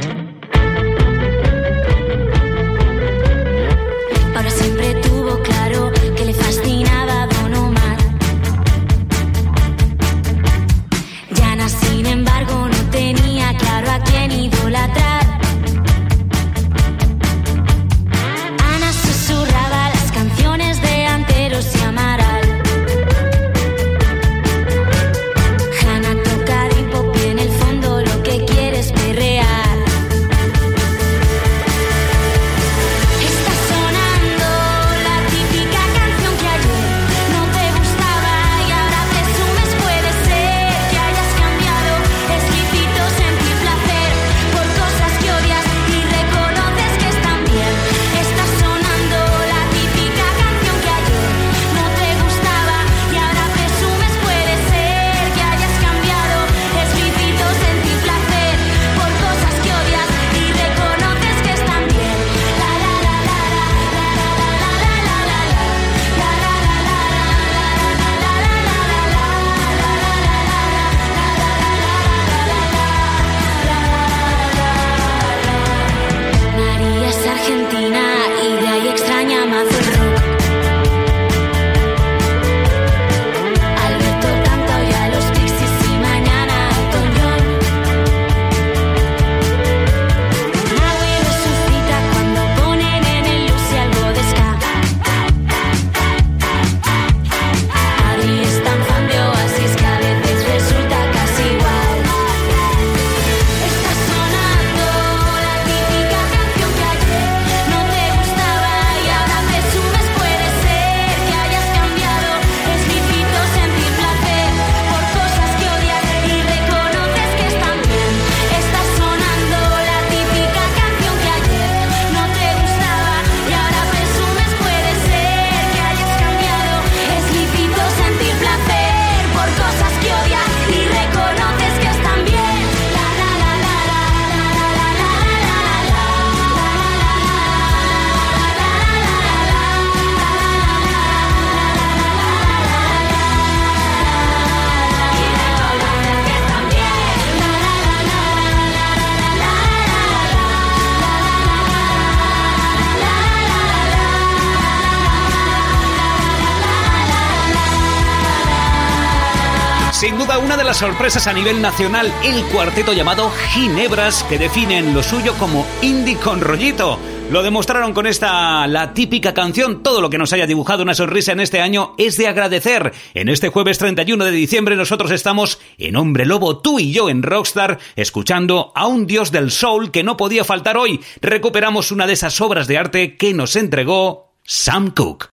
Sorpresas a nivel nacional, el cuarteto llamado Ginebras, que definen lo suyo como indie con rollito. Lo demostraron con esta, la típica canción. Todo lo que nos haya dibujado una sonrisa en este año es de agradecer. En este jueves 31 de diciembre nosotros estamos en Hombre Lobo, tú y yo en Rockstar, escuchando a un dios del soul que no podía faltar hoy. Recuperamos una de esas obras de arte que nos entregó Sam Cooke.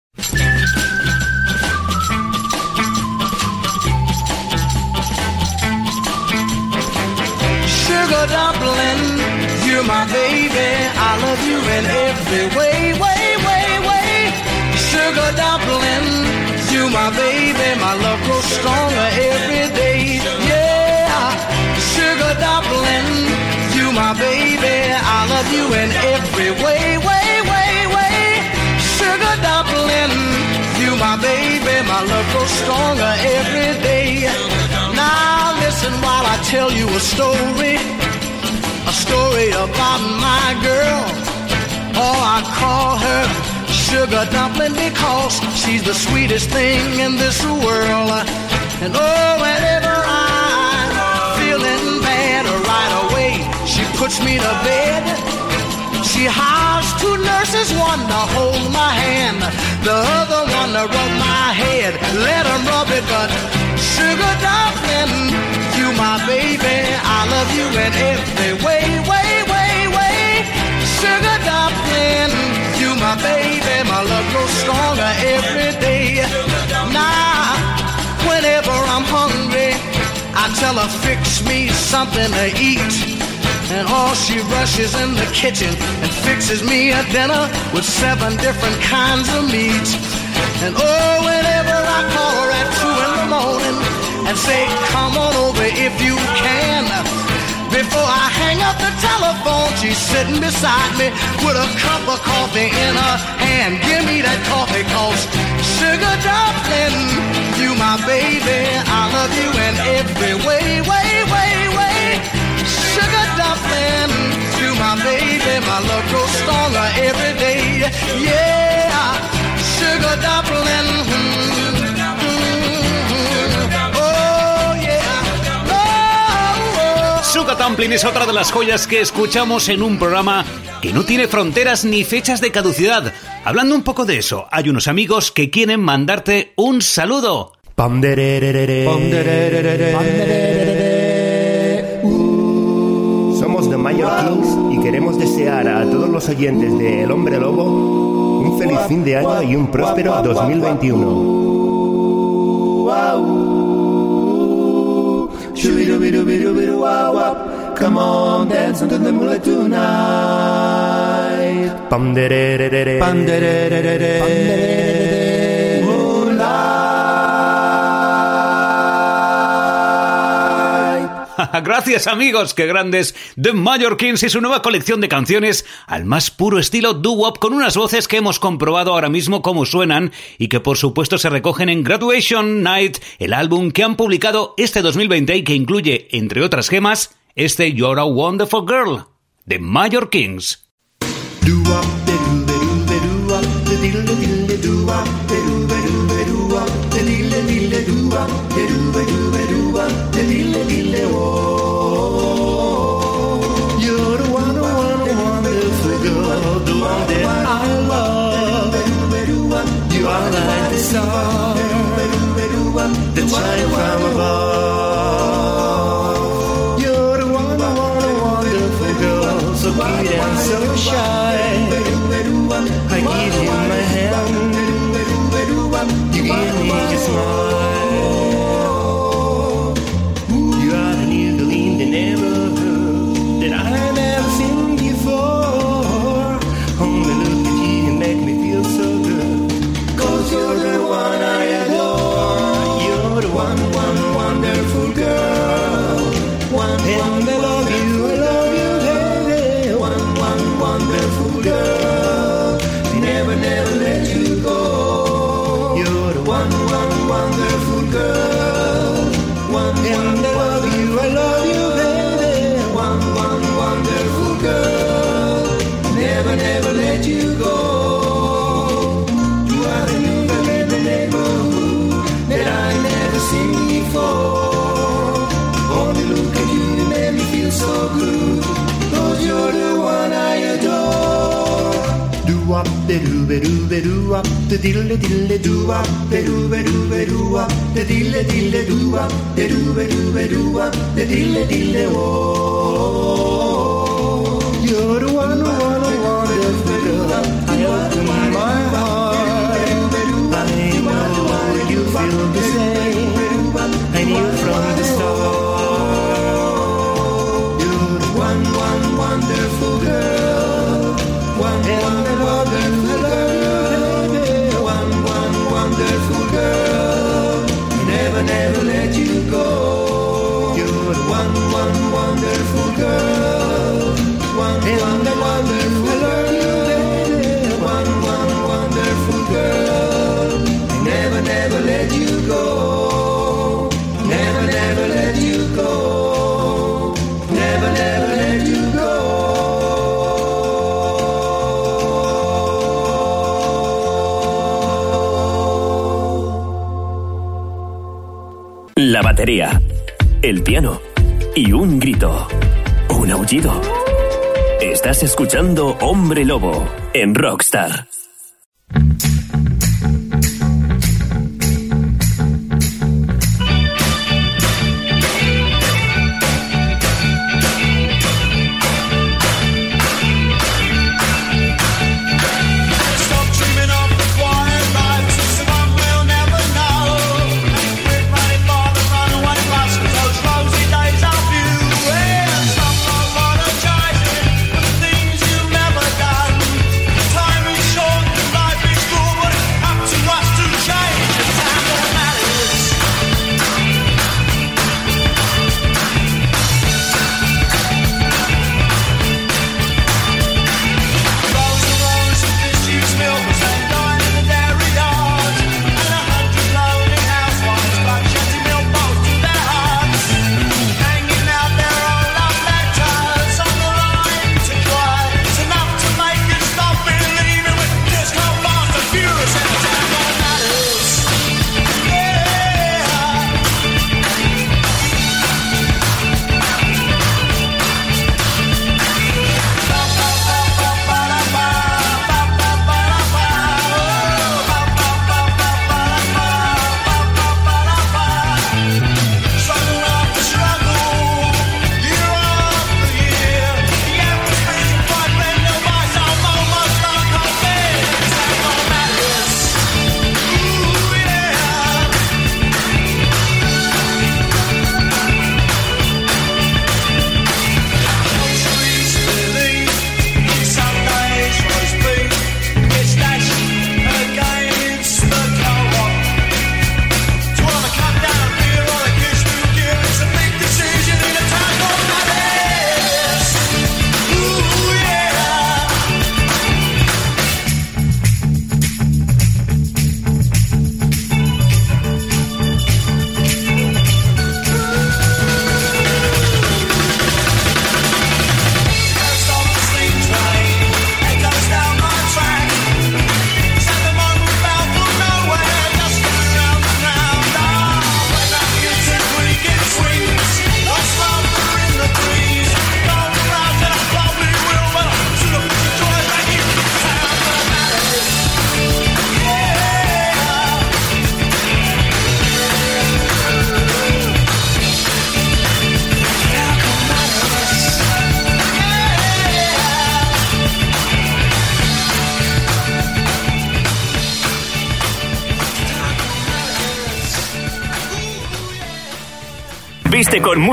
Dumpling, you're my baby. I love you in every way, way, way, way. Sugar dumpling, You're my baby. My love grows stronger every day. Yeah, sugar dumpling, you my baby. I love you in every way, way, way, way. Sugar dumpling, you my baby. My love grows stronger every day. Now listen while I tell you a story, story about my girl. Oh, I call her sugar dumpling because she's the sweetest thing in this world. And oh, whenever I'm feeling bad, right away she puts me to bed. She hires two nurses, one to hold my hand, the other one to rub my head. Let Let 'em rub it, but sugar dumpling, you my baby. I love you in every way, way, way, way. Sugar dumpling, you my baby. My love grows stronger every day. Now, whenever I'm hungry, I tell her fix me something to eat. And all she rushes in the kitchen and fixes me a dinner with seven different kinds of meat. And oh, whenever I call her at two in the morning and say, come on over if you can. Before I hang up the telephone, she's sitting beside me with a cup of coffee in her hand. Give me that coffee, cause sugar dumpling, you my baby. I love you in every way, way, way, way. Sugar dumpling, you my baby. My love grows stronger every day. Yeah, sugar dumpling. Hmm. Sugar Dumpling es otra de las joyas que escuchamos en un programa que no tiene fronteras ni fechas de caducidad. Hablando un poco de eso, hay unos amigos que quieren mandarte un saludo. Somos The Mayor Kings y queremos desear a todos los oyentes de El Hombre Lobo un feliz fin de año y un próspero 2021. wop. Come on, dance under the moonlight tonight. Bum de de de de de. De de de de de. Gracias amigos, qué grandes. The Mallorquins y su nueva colección de canciones al más puro estilo doo-wop con unas voces que hemos comprobado ahora mismo cómo suenan y que por supuesto se recogen en Graduation Night, el álbum que han publicado este 2020 y que incluye, entre otras gemas, este You're a Wonderful Girl, The Mallorquins. You're star that shine from above. You're the one, one, wonderful girl, so cute and so shy. The diddle diddle do up the do be do be do up the diddle diddle do up the do be do be do up the diddle diddle oh. You're the one, one, wonderful girl. I open my heart. I know you feel the same. I knew from the start. You're the one, one wonderful girl. Batería, el piano y un grito, un aullido. Estás escuchando Hombre Lobo en Rockstar.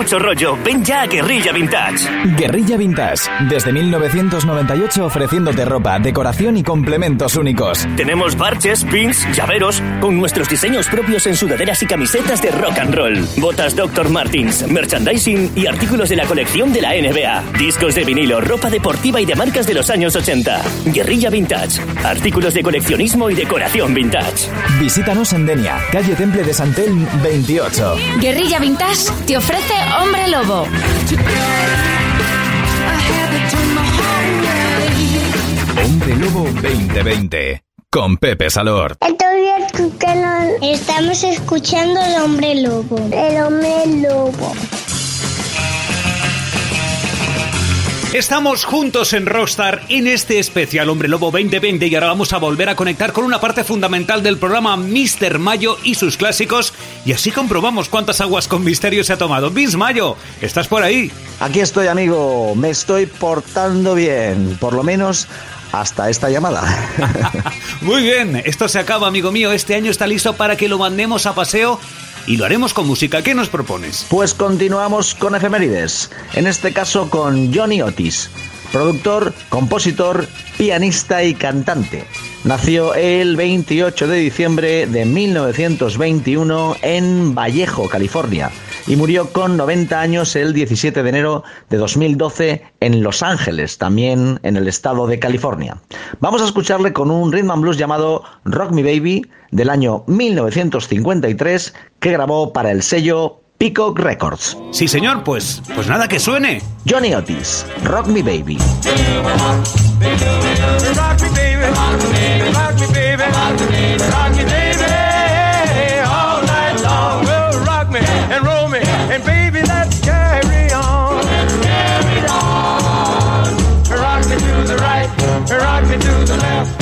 Mucho rollo. Ven ya a Guerrilla Vintage. Guerrilla Vintage, desde 1998 ofreciéndote ropa, decoración y complementos únicos. Tenemos parches, pins, llaveros, con nuestros diseños propios en sudaderas y camisetas de rock and roll. Botas Dr. Martins, merchandising y artículos de la colección de la NBA. Discos de vinilo, ropa deportiva y de marcas de los años 80. Guerrilla Vintage. Artículos de coleccionismo y decoración vintage. Visítanos en Denia, calle Temple de Santel 28. Guerrilla Vintage te ofrece Hombre Lobo. Hombre Lobo 2020. Con Pepe Salor. Estamos escuchando el hombre lobo. El hombre lobo. Estamos juntos en Rockstar en este especial Hombre Lobo 2020 y ahora vamos a volver a conectar con una parte fundamental del programa Mr. Mayo y sus clásicos y así comprobamos cuántas aguas con misterio se ha tomado. Miss Mayo, ¿estás por ahí? Aquí estoy, amigo. Me estoy portando bien. Por lo menos hasta esta llamada. Muy bien, esto se acaba, amigo mío. Este año está listo para que lo mandemos a paseo y lo haremos con música. ¿Qué nos propones? Pues continuamos con efemérides. En este caso con Johnny Otis, productor, compositor, pianista y cantante. Nació el 28 de diciembre de 1921 en Vallejo, California, y murió con 90 años el 17 de enero de 2012 en Los Ángeles, también en el estado de California. Vamos a escucharle con un rhythm and blues llamado Rock Me Baby del año 1953 que grabó para el sello Peacock Records. Sí, señor, pues, pues nada que suene. Johnny Otis, Rock Me Baby. Rock me, baby. Rock me, baby. Rock me, baby. To the left.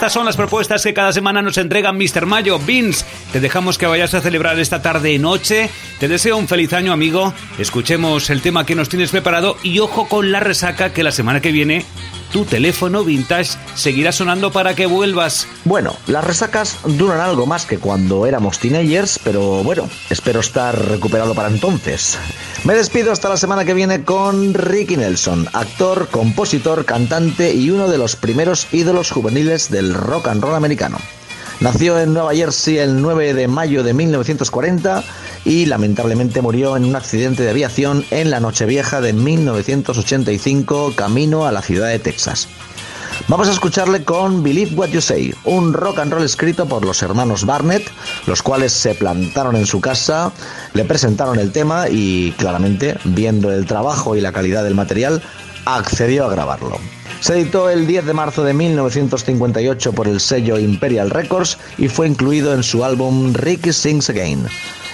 Estas son las propuestas que cada semana nos entregan Mr. Mayo. Vince, te dejamos que vayas a celebrar esta tarde noche. Te deseo un feliz año, amigo. Escuchemos el tema que nos tienes preparado y ojo con la resaca que la semana que viene tu teléfono vintage seguirá sonando para que vuelvas. Bueno, las resacas duran algo más que cuando éramos teenagers, pero bueno, espero estar recuperado para entonces. Me despido hasta la semana que viene con Ricky Nelson, actor, compositor, cantante y uno de los primeros ídolos juveniles del rock and roll americano. Nació en Nueva Jersey el 9 de mayo de 1940 y lamentablemente murió en un accidente de aviación en la Nochevieja de 1985 camino a la ciudad de Texas. Vamos a escucharle con Believe What You Say, un rock and roll escrito por los hermanos Barnett, los cuales se plantaron en su casa, le presentaron el tema y claramente, viendo el trabajo y la calidad del material, accedió a grabarlo. Se editó el 10 de marzo de 1958 por el sello Imperial Records y fue incluido en su álbum Ricky Sings Again.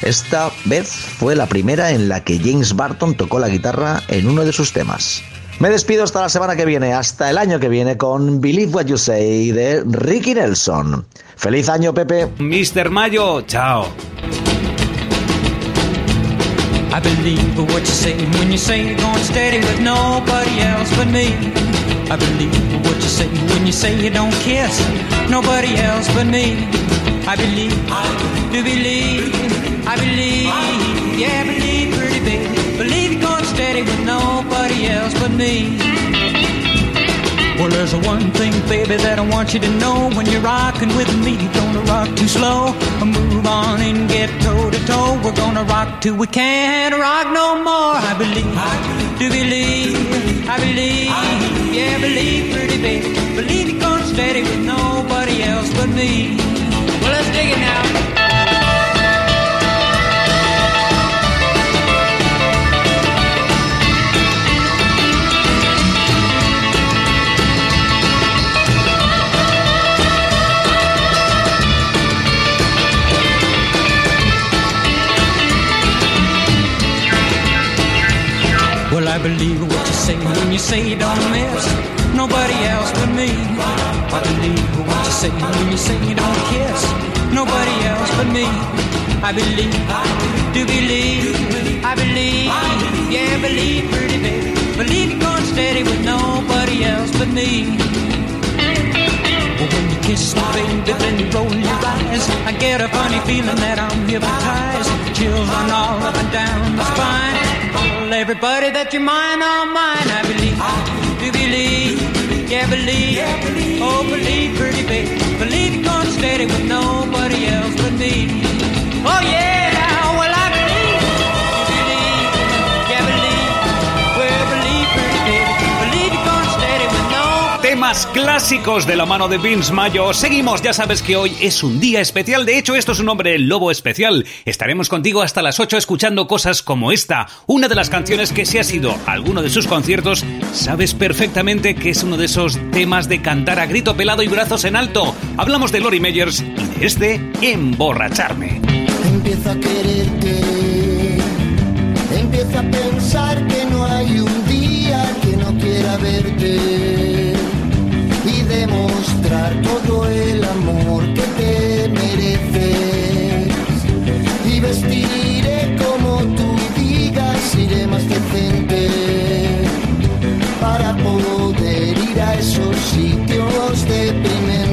Esta vez fue la primera en la que James Barton tocó la guitarra en uno de sus temas. Me despido hasta la semana que viene, hasta el año que viene con Believe What You Say de Ricky Nelson. ¡Feliz año, Pepe! Mr. Mayo, chao. I believe what you say when you say you're going steady with nobody else but me. I believe what you say when you say you don't kiss nobody else but me. I believe, I do believe, I believe, yeah, I believe, steady with nobody else but me. Well, there's one thing, baby, that I want you to know. When you're rocking with me, don't rock too slow. Move on and get toe to toe. We're gonna rock till we can't rock no more. I believe, I do believe, I believe, yeah, believe, pretty baby. Believe you're gonna steady with nobody else but me. Well, let's dig it now. Well, I believe what you say when you say don't miss nobody else but me. I believe what you say when you say don't kiss nobody else but me. I believe, do believe, I believe, yeah, believe, pretty baby. Believe you're going steady with nobody else but me. Well, when you kiss me, baby, then you roll your eyes. I get a funny feeling that I'm hypnotized. Chills run all up and down the spine. Everybody that you're mine, all mine. I believe, ah. I do believe, yeah, believe, oh, believe, pretty baby. Believe you're going steady with nobody else but me. Oh, yeah, Clásicos de la mano de Vince Mayo. Seguimos, ya sabes que hoy es un día especial. De hecho, esto es un hombre lobo especial. Estaremos contigo hasta las 8 escuchando cosas como esta. Una de las canciones que si has ido a alguno de sus conciertos, sabes perfectamente que es uno de esos temas de cantar a grito pelado y brazos en alto. Hablamos de Lori Meyers y de este Emborracharme. Empiezo a quererte, empiezo a pensar que no hay un día que no quiera verte todo el amor que te mereces. Y vestiré como tú digas, iré más decente para poder ir a esos sitios deprimentes. Haré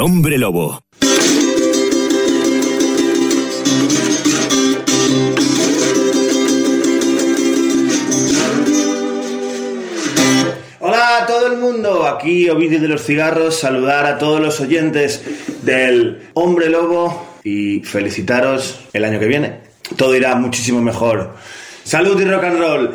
Hombre Lobo. Hola a todo el mundo, aquí Ovidio de los Cigarros, saludar a todos los oyentes del Hombre Lobo y felicitaros el año que viene. Todo irá muchísimo mejor. Salud y rock and roll.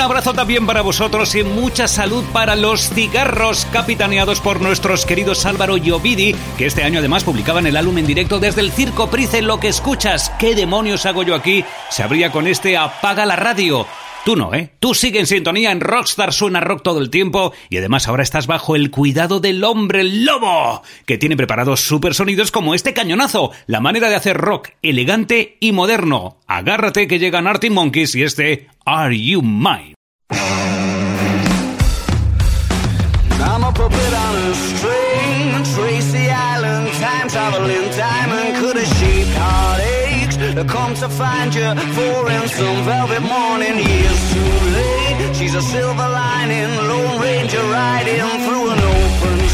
Abrazo también para vosotros y mucha salud para los cigarros capitaneados por nuestros queridos Álvaro y que este año además publicaban el álbum en directo desde el Circo Price. Lo que escuchas, ¿qué demonios hago yo aquí? Se abría con este Apaga la radio. Tú no, ¿eh? Tú sigue en sintonía en Rockstar, suena rock todo el tiempo y además ahora estás bajo el cuidado del hombre lobo, que tiene preparados super sonidos como este cañonazo, la manera de hacer rock elegante y moderno. Agárrate que llegan Arctic Monkeys y este Are You Mine. Come to find you for in some velvet morning, years too late. She's a silver lining, Lone Ranger riding through an open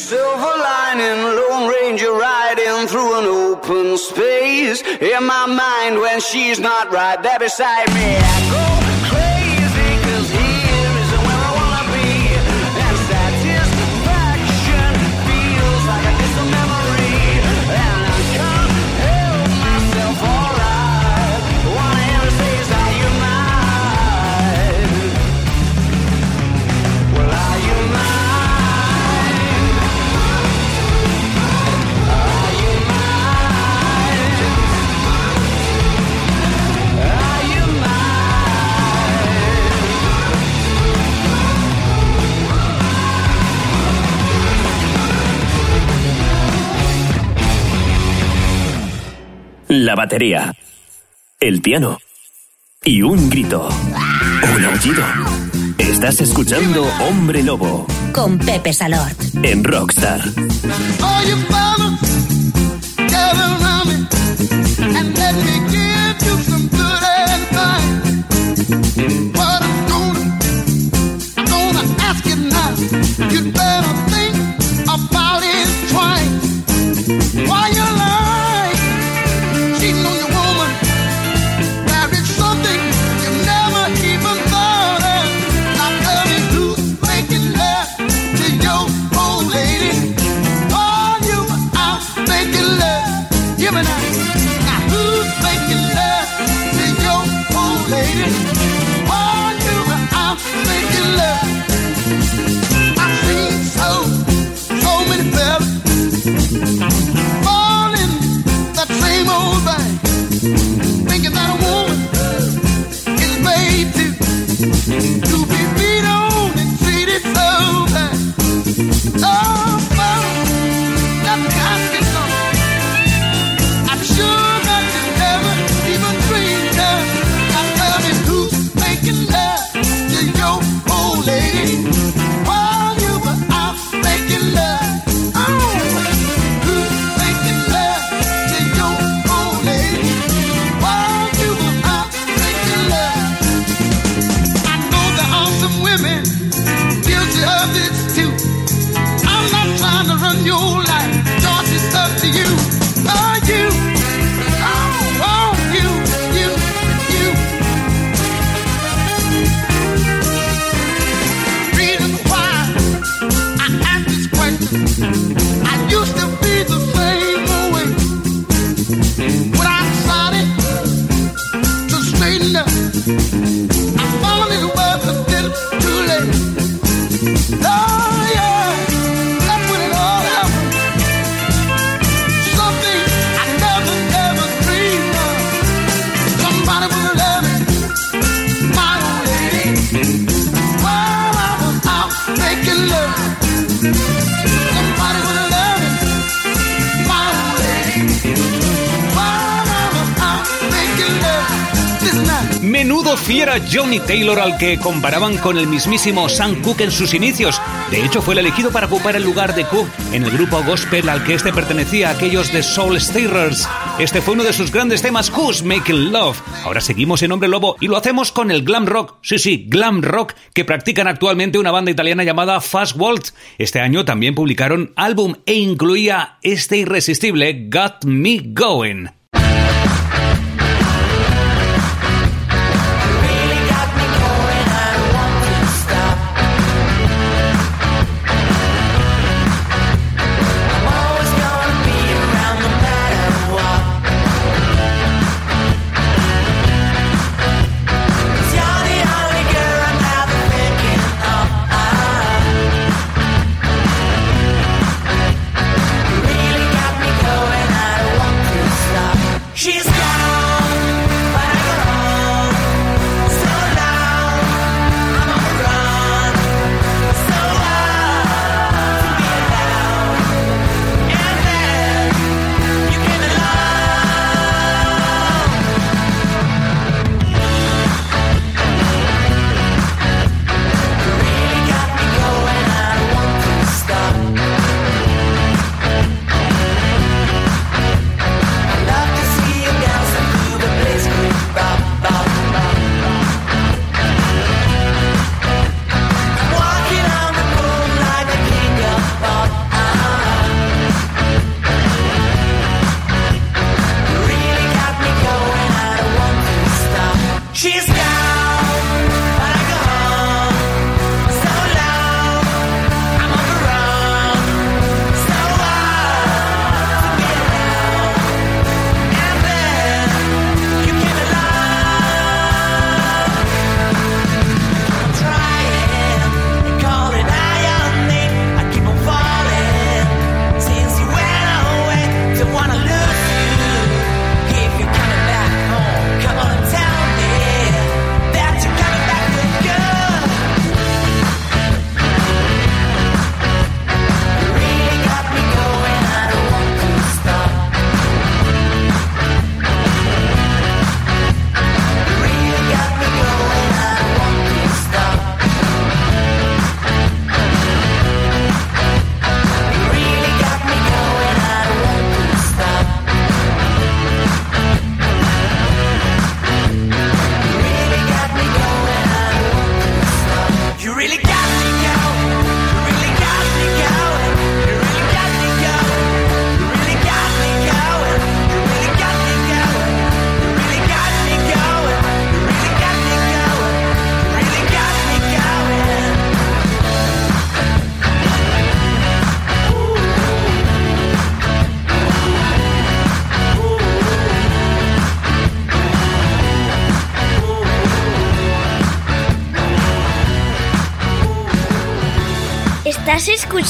silver lining, Lone Ranger riding through an open space. In my mind, when she's not right there beside me, I go La batería. El piano. Y un grito. Un aullido. Estás escuchando Hombre Lobo Con Pepe Salort. en Rockstar. Taylor al que comparaban con el mismísimo Sam Cooke en sus inicios. De hecho, fue el elegido para ocupar el lugar de Cooke en el grupo gospel al que este pertenecía, aquellos de Soul Stirrers. Este fue uno de sus grandes temas, Who's Making Love. Ahora seguimos en Hombre Lobo y lo hacemos con el glam rock, sí, sí, glam rock, que practican actualmente una banda italiana llamada Fast Waltz. Este año también publicaron álbum e incluía este irresistible Got Me Going.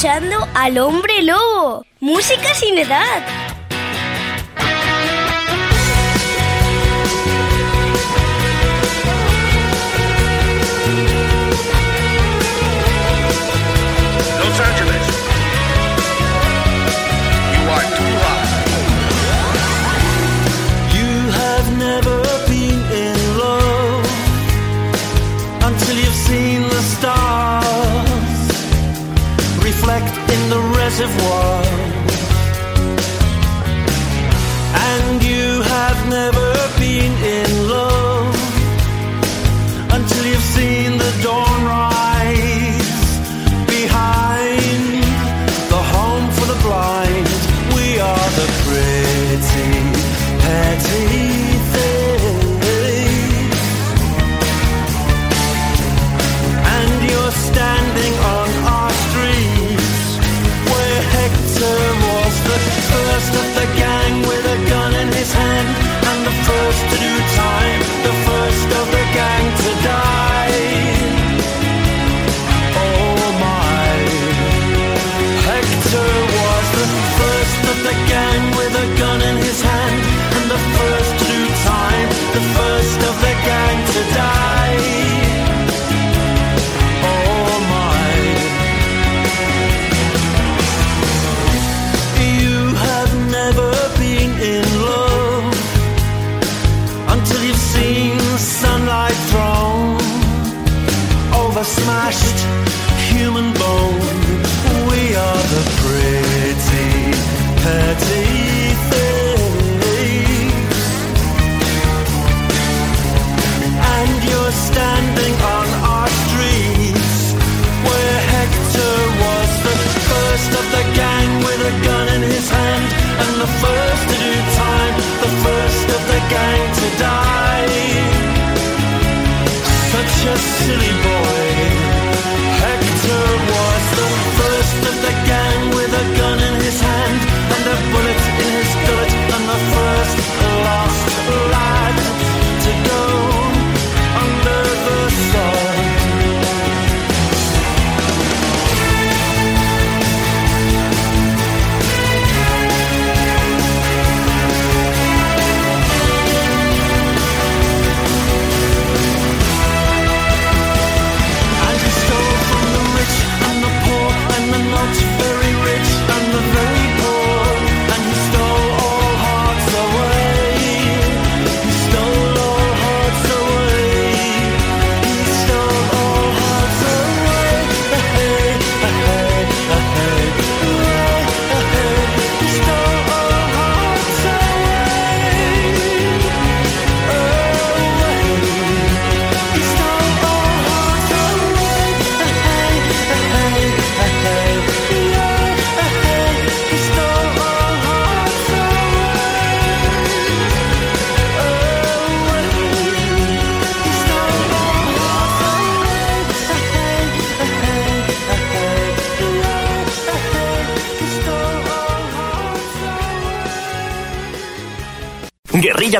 escuchando al hombre lobo. Música sin edad.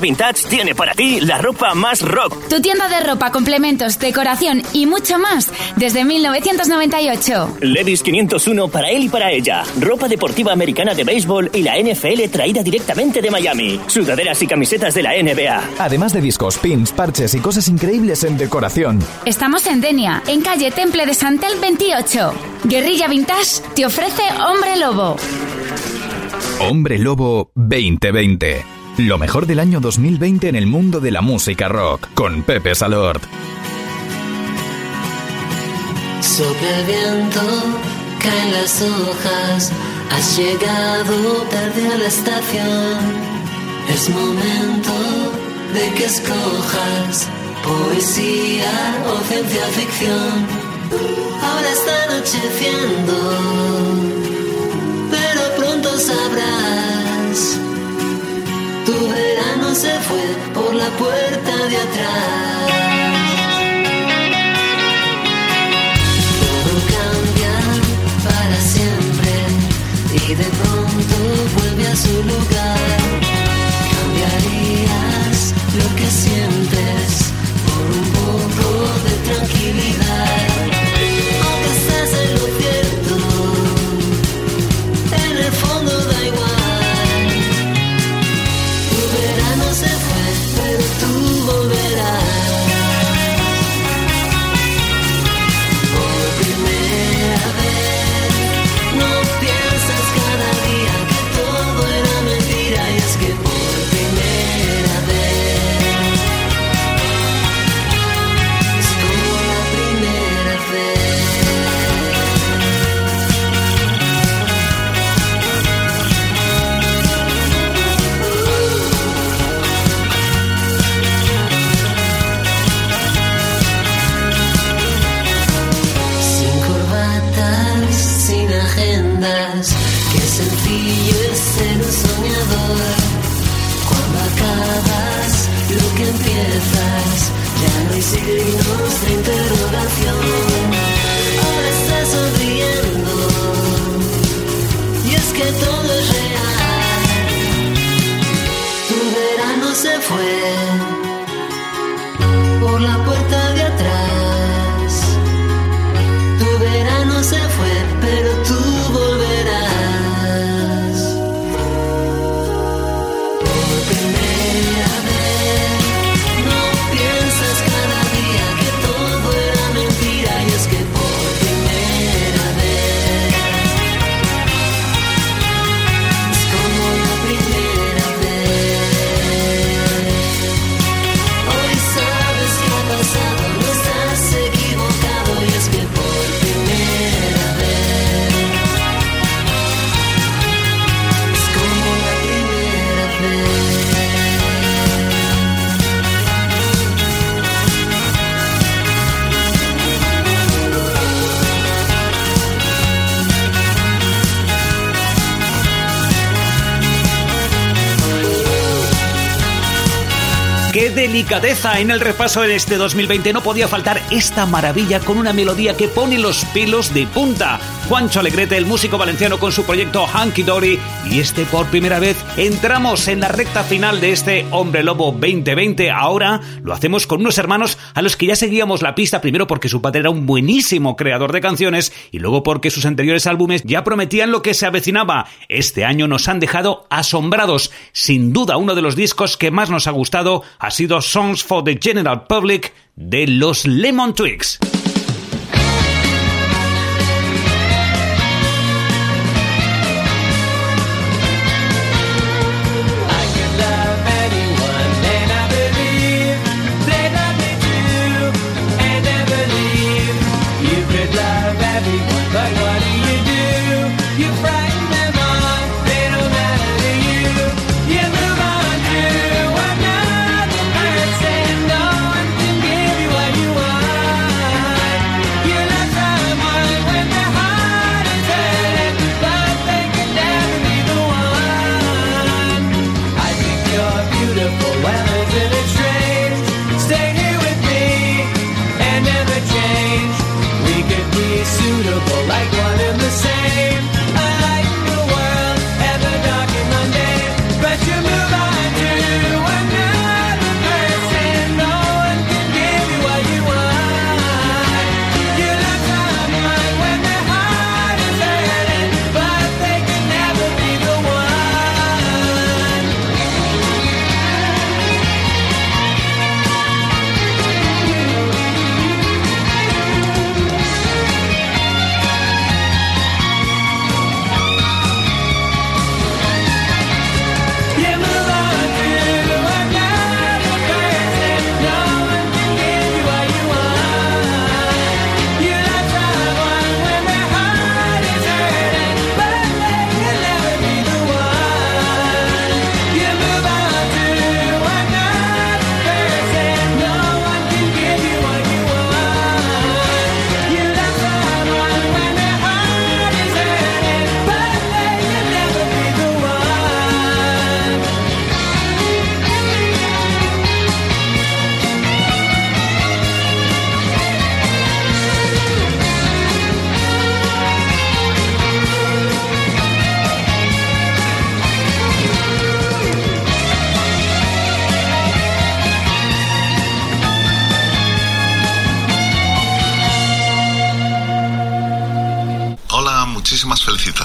Vintage tiene para ti la ropa más rock. Tu tienda de ropa, complementos, decoración y mucho más desde 1998. Levis 501 para él y para ella. Ropa deportiva americana de béisbol y la NFL traída directamente de Miami. Sudaderas y camisetas de la NBA. Además de discos, pins, parches y cosas increíbles en decoración. Estamos en Denia, en calle Temple de Santel 28. Guerrilla Vintage te ofrece Hombre Lobo. Hombre Lobo 2020. Lo mejor del año 2020 en el mundo de la música rock, con Pepe Salord. Sopla el viento, caen las hojas, has llegado tarde a la estación. Es momento de que escojas poesía o ciencia ficción. Ahora está anocheciendo, se fue por la puerta de atrás. Todo cambia para siempre y de pronto vuelve a su lugar. Ya no hay signos de interrogación. En el repaso de este 2020 no podía faltar esta maravilla con una melodía que pone los pelos de punta. Juancho Alegrete, el músico valenciano con su proyecto Hanky Dory y este por primera vez entramos en la recta final de este Hombre Lobo 2020. Ahora lo hacemos con unos hermanos a los que ya seguíamos la pista primero porque su padre era un buenísimo creador de canciones y luego porque sus anteriores álbumes ya prometían lo que se avecinaba. Este año nos han dejado asombrados. Sin duda uno de los discos que más nos ha gustado ha sido Songs for the General Public de los Lemon Twigs.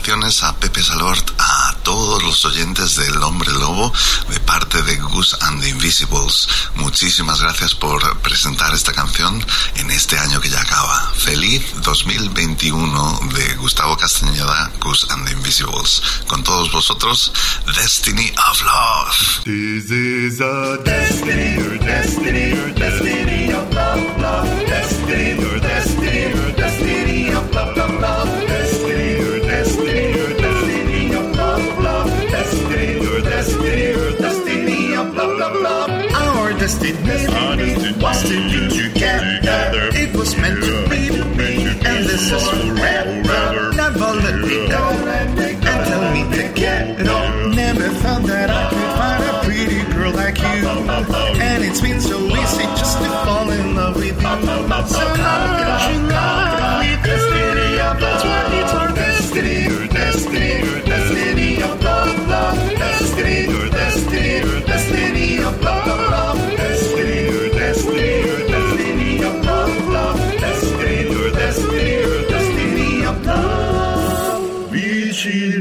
Felicitaciones a Pepe Salort, a todos los oyentes del Hombre Lobo de parte de Goose and the Invisibles. Muchísimas gracias por presentar esta canción en este año que ya acaba. Feliz 2021 de Gustavo Castañeda, Goose and the Invisibles. Con todos vosotros, Destiny of Love. This is a destiny, your destiny, your destiny of love, love, destiny, your destiny, your destiny of love, love, love, Our destiny, was to be together. It was meant to be, and this is forever. Never let me go, and tell me to get it on. Never thought that I could find a pretty girl like you, and it's been so easy just to fall in love with you. So she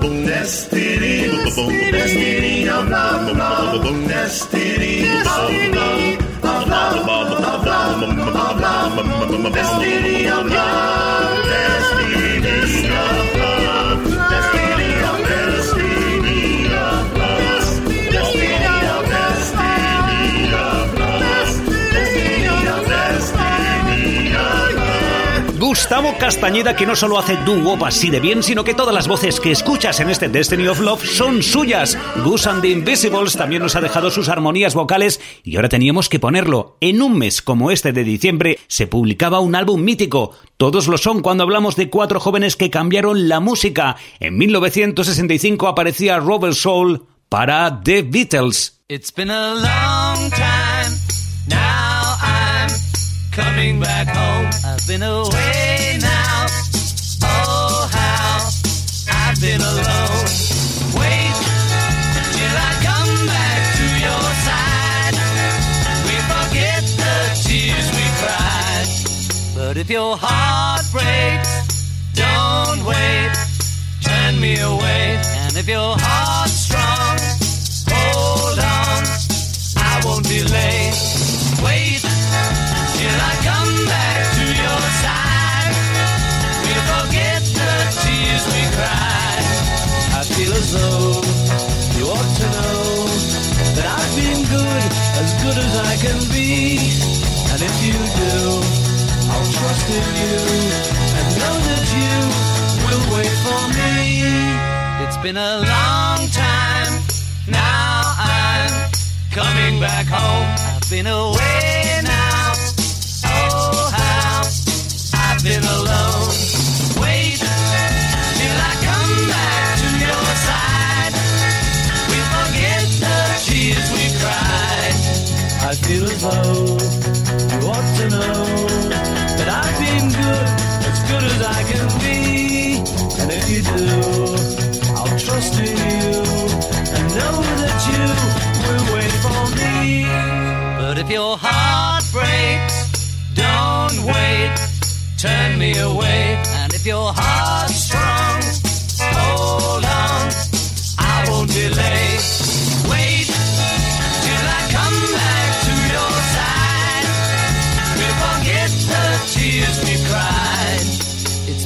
Destiny, destiny of love, love. Destiny of love, of love, of love, of love. Destiny of love, destiny Gustavo Castañeda que no solo hace doo-wop así de bien, sino que todas las voces que escuchas en este Destiny of Love son suyas. Gus and the Invisibles también nos ha dejado sus armonías vocales y ahora teníamos que ponerlo. En un mes como este de diciembre se publicaba un álbum mítico. Todos lo son cuando hablamos de cuatro jóvenes que cambiaron la música. En 1965 aparecía Robert Soul para The Beatles. It's been a long time. Now coming back home. I've been away now. Oh, how I've been alone. Wait till I come back to your side. We forget the tears we cried. But if your heart breaks, don't wait. Turn me away. And if your heart's strong, hold on. I won't delay. Wait as though you ought to know that I've been good, as good as I can be. And if you do, I'll trust in you and know that you will wait for me. It's been a long time. Now I'm coming back home. I've been away now. Oh, how I've been alone. Feel as though you ought to know that I've been good, as good as I can be. And if you do, I'll trust in you and know that you will wait for me. But if your heart breaks, don't wait, turn me away. And if your heart's strong,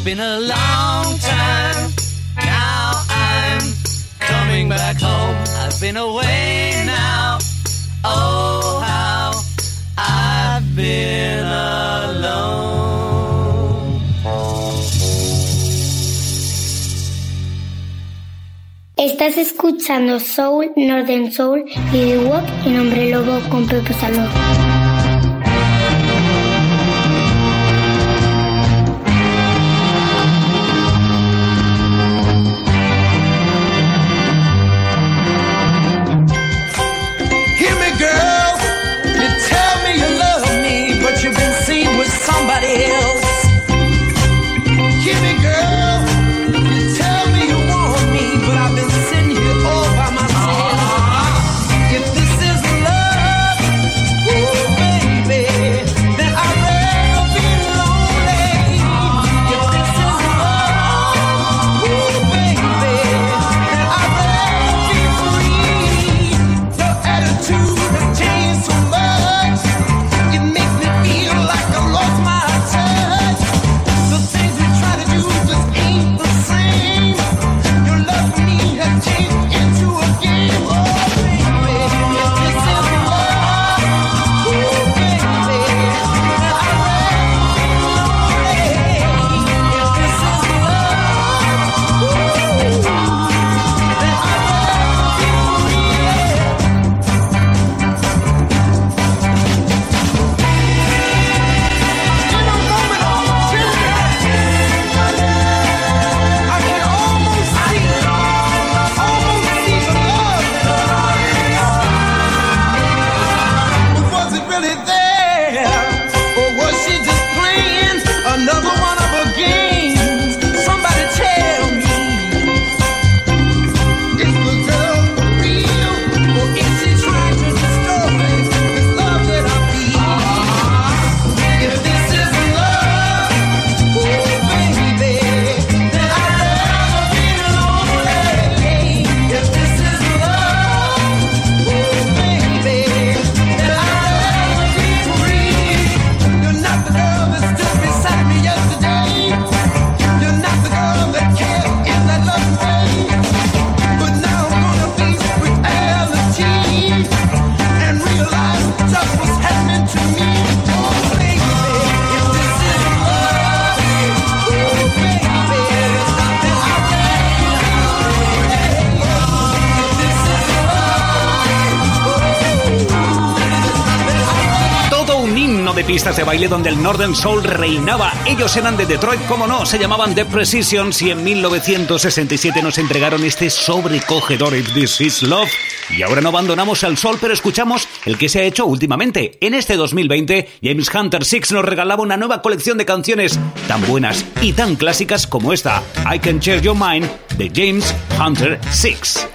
been a long time. Now I'm coming back home. I've been away now. Oh, how I've been alone. Estás escuchando Soul, Northern Soul y The Walk en Hombre Lobo con Pepe Salón. Pistas de baile donde el Northern Soul reinaba. Ellos eran de Detroit, como no, se llamaban The Precisions y en 1967 nos entregaron este sobrecogedor If This Is Love. Y ahora no abandonamos al sol, pero escuchamos el que se ha hecho últimamente. En este 2020, James Hunter Six nos regalaba una nueva colección de canciones tan buenas y tan clásicas como esta, I Can Share Your Mind, de James Hunter Six.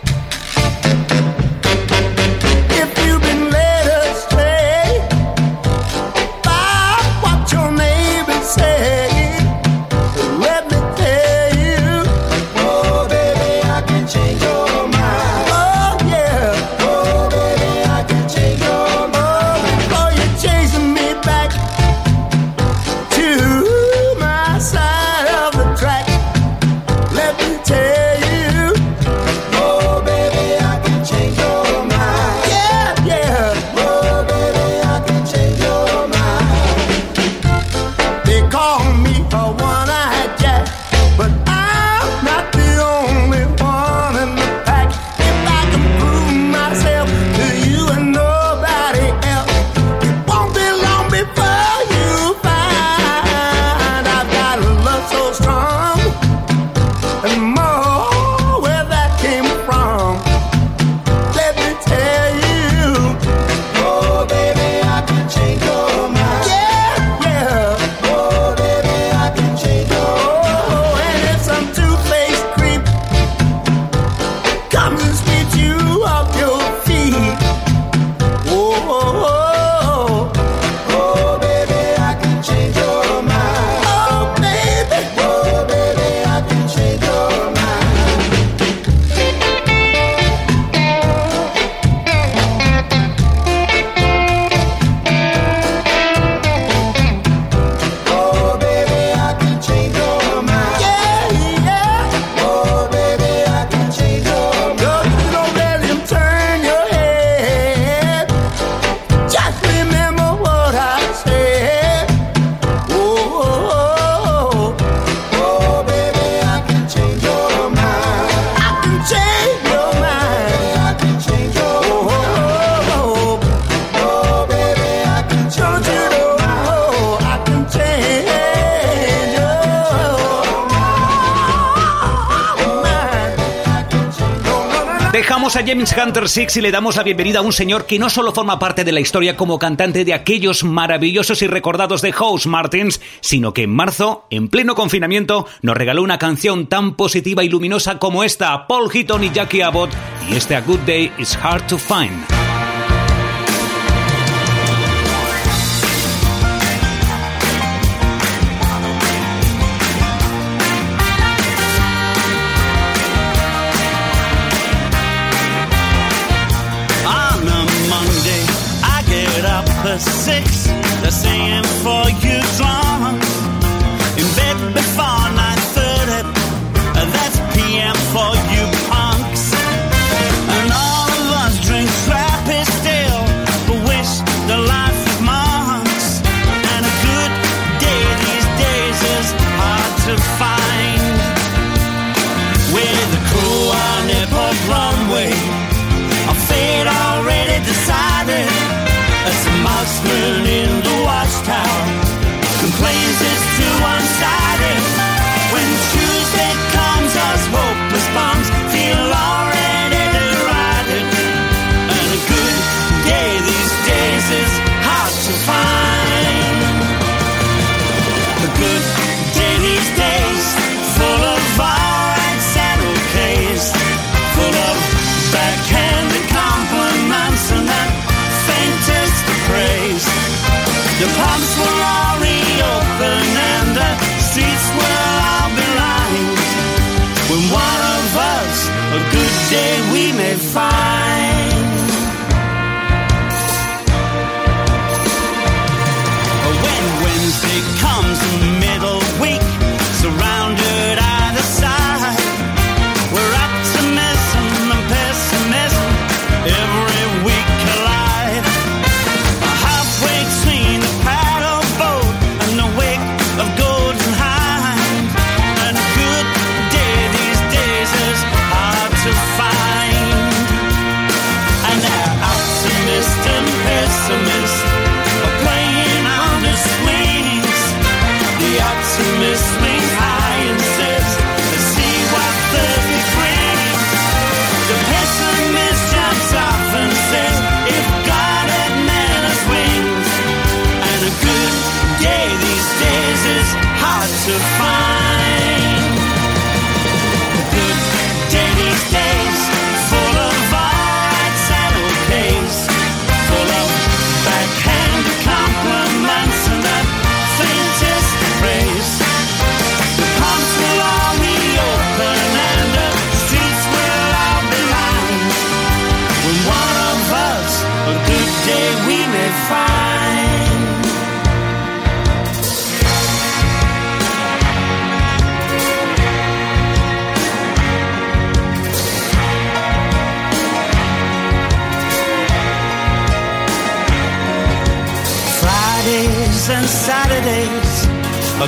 A James Hunter Six y le damos la bienvenida a un señor que no solo forma parte de la historia como cantante de aquellos maravillosos y recordados de House Martins, sino que en marzo, en pleno confinamiento, nos regaló una canción tan positiva y luminosa como esta, Paul Heaton y Jackie Abbott, y este A Good Day is Hard to Find.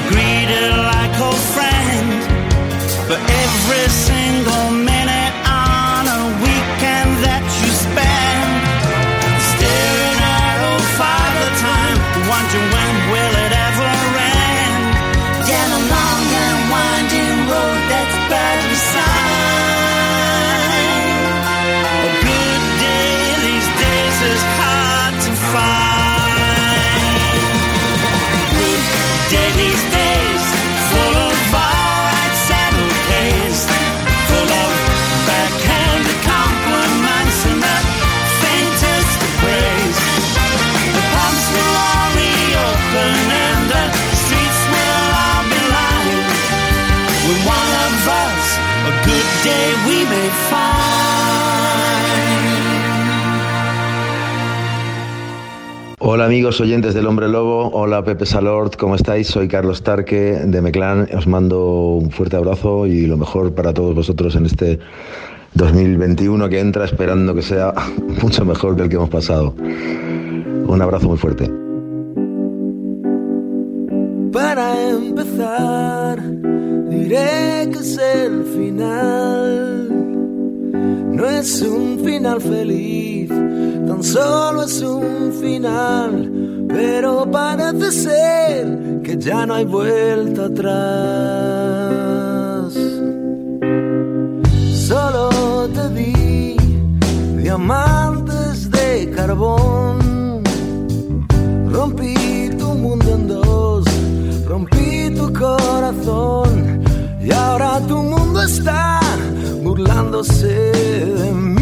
Greeted like old friends. But Hola amigos oyentes del Hombre Lobo, hola Pepe Salord, ¿cómo estáis? Soy Carlos Tarque de Meclán, os mando un fuerte abrazo y lo mejor para todos vosotros en este 2021 que entra, esperando que sea mucho mejor que el que hemos pasado. Un abrazo muy fuerte. Para empezar, diré que es el final. No es un final feliz, tan solo es un final. Pero parece ser que ya no hay vuelta atrás. Solo te di diamantes de carbón. Rompí tu mundo en dos, rompí tu corazón y ahora tu mundo está burlándose de mí.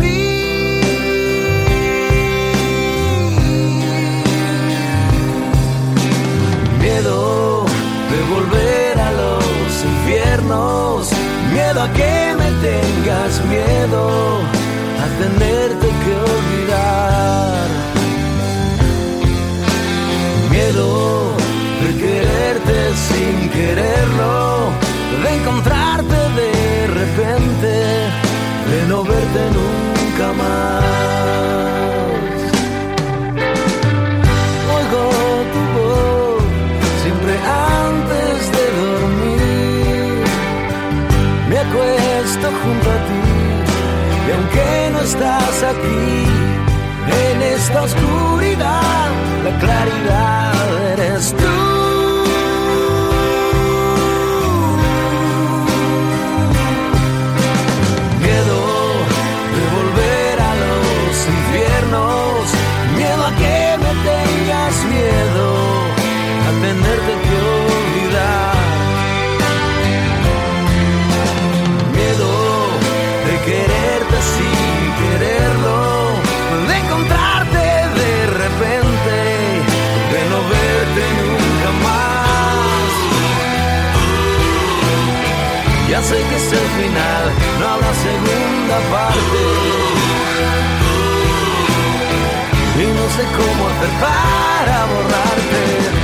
Miedo de volver a los infiernos, miedo a que me tengas miedo a tenerte que olvidar. Miedo de quererte sin quererlo, nunca más. Oigo tu voz siempre antes de dormir, me acuesto junto a ti y aunque no estás aquí, en esta oscuridad, la claridad eres tú. Segunda parte. Y no sé cómo hacer para borrarte.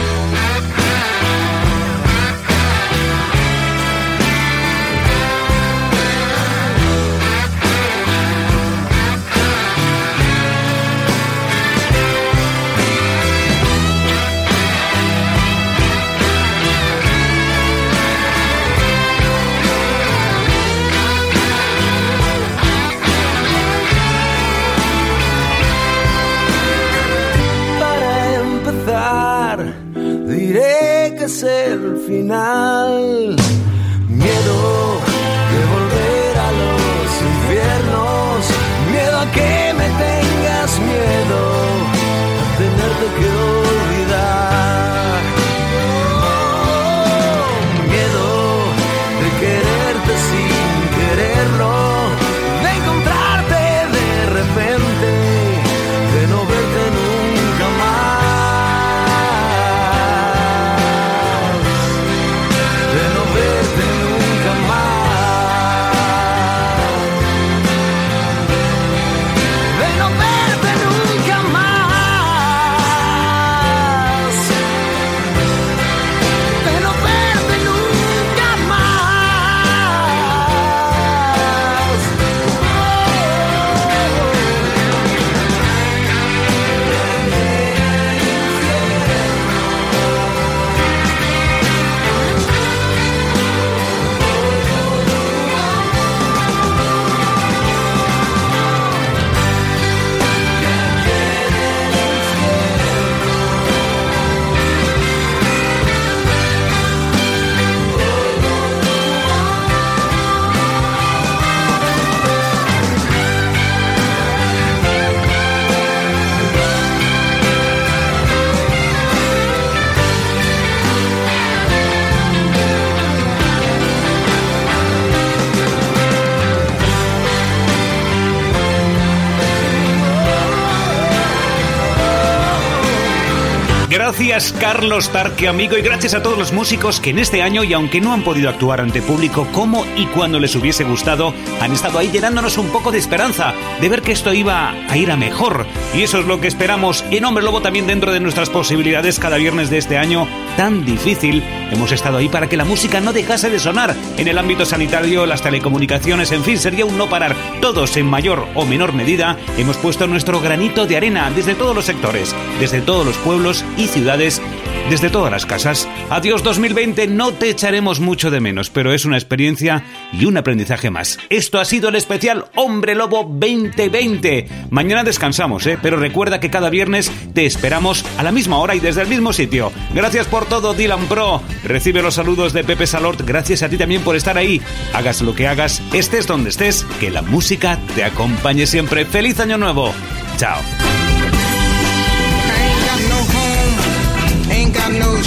Final. Gracias, Carlos Tarque, amigo, y gracias a todos los músicos que en este año, y aunque no han podido actuar ante público como y cuando les hubiese gustado, han estado ahí llenándonos un poco de esperanza, de ver que esto iba a ir a mejor. Y eso es lo que esperamos en Hombre Lobo también dentro de nuestras posibilidades cada viernes de este año tan difícil. Hemos estado ahí para que la música no dejase de sonar en el ámbito sanitario, las telecomunicaciones, en fin, sería un no parar. Todos en mayor o menor medida hemos puesto nuestro granito de arena desde todos los sectores, desde todos los pueblos y ciudades, desde todas las casas. Adiós 2020, no te echaremos mucho de menos, pero es una experiencia y un aprendizaje más. Esto ha sido el especial Hombre Lobo 2020. Mañana descansamos, ¿eh? pero recuerda que cada viernes te esperamos a la misma hora y desde el mismo sitio. Gracias por todo, Dylan Pro. Recibe los saludos de Pepe Salort. Gracias a ti también por estar ahí. Hagas lo que hagas, estés donde estés, que la música te acompañe siempre. ¡Feliz Año Nuevo! Chao. No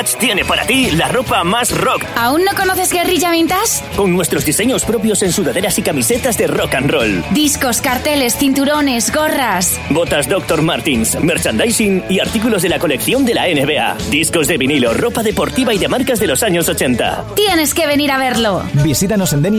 Vintage tiene para ti la ropa más rock. ¿Aún no conoces Guerrilla Vintage? Con nuestros diseños propios en sudaderas y camisetas de rock and roll. Discos, carteles, cinturones, gorras. Botas Dr. Martins, merchandising y artículos de la colección de la NBA. Discos de vinilo, ropa deportiva y de marcas de los años 80. Tienes que venir a verlo. Visítanos en Denia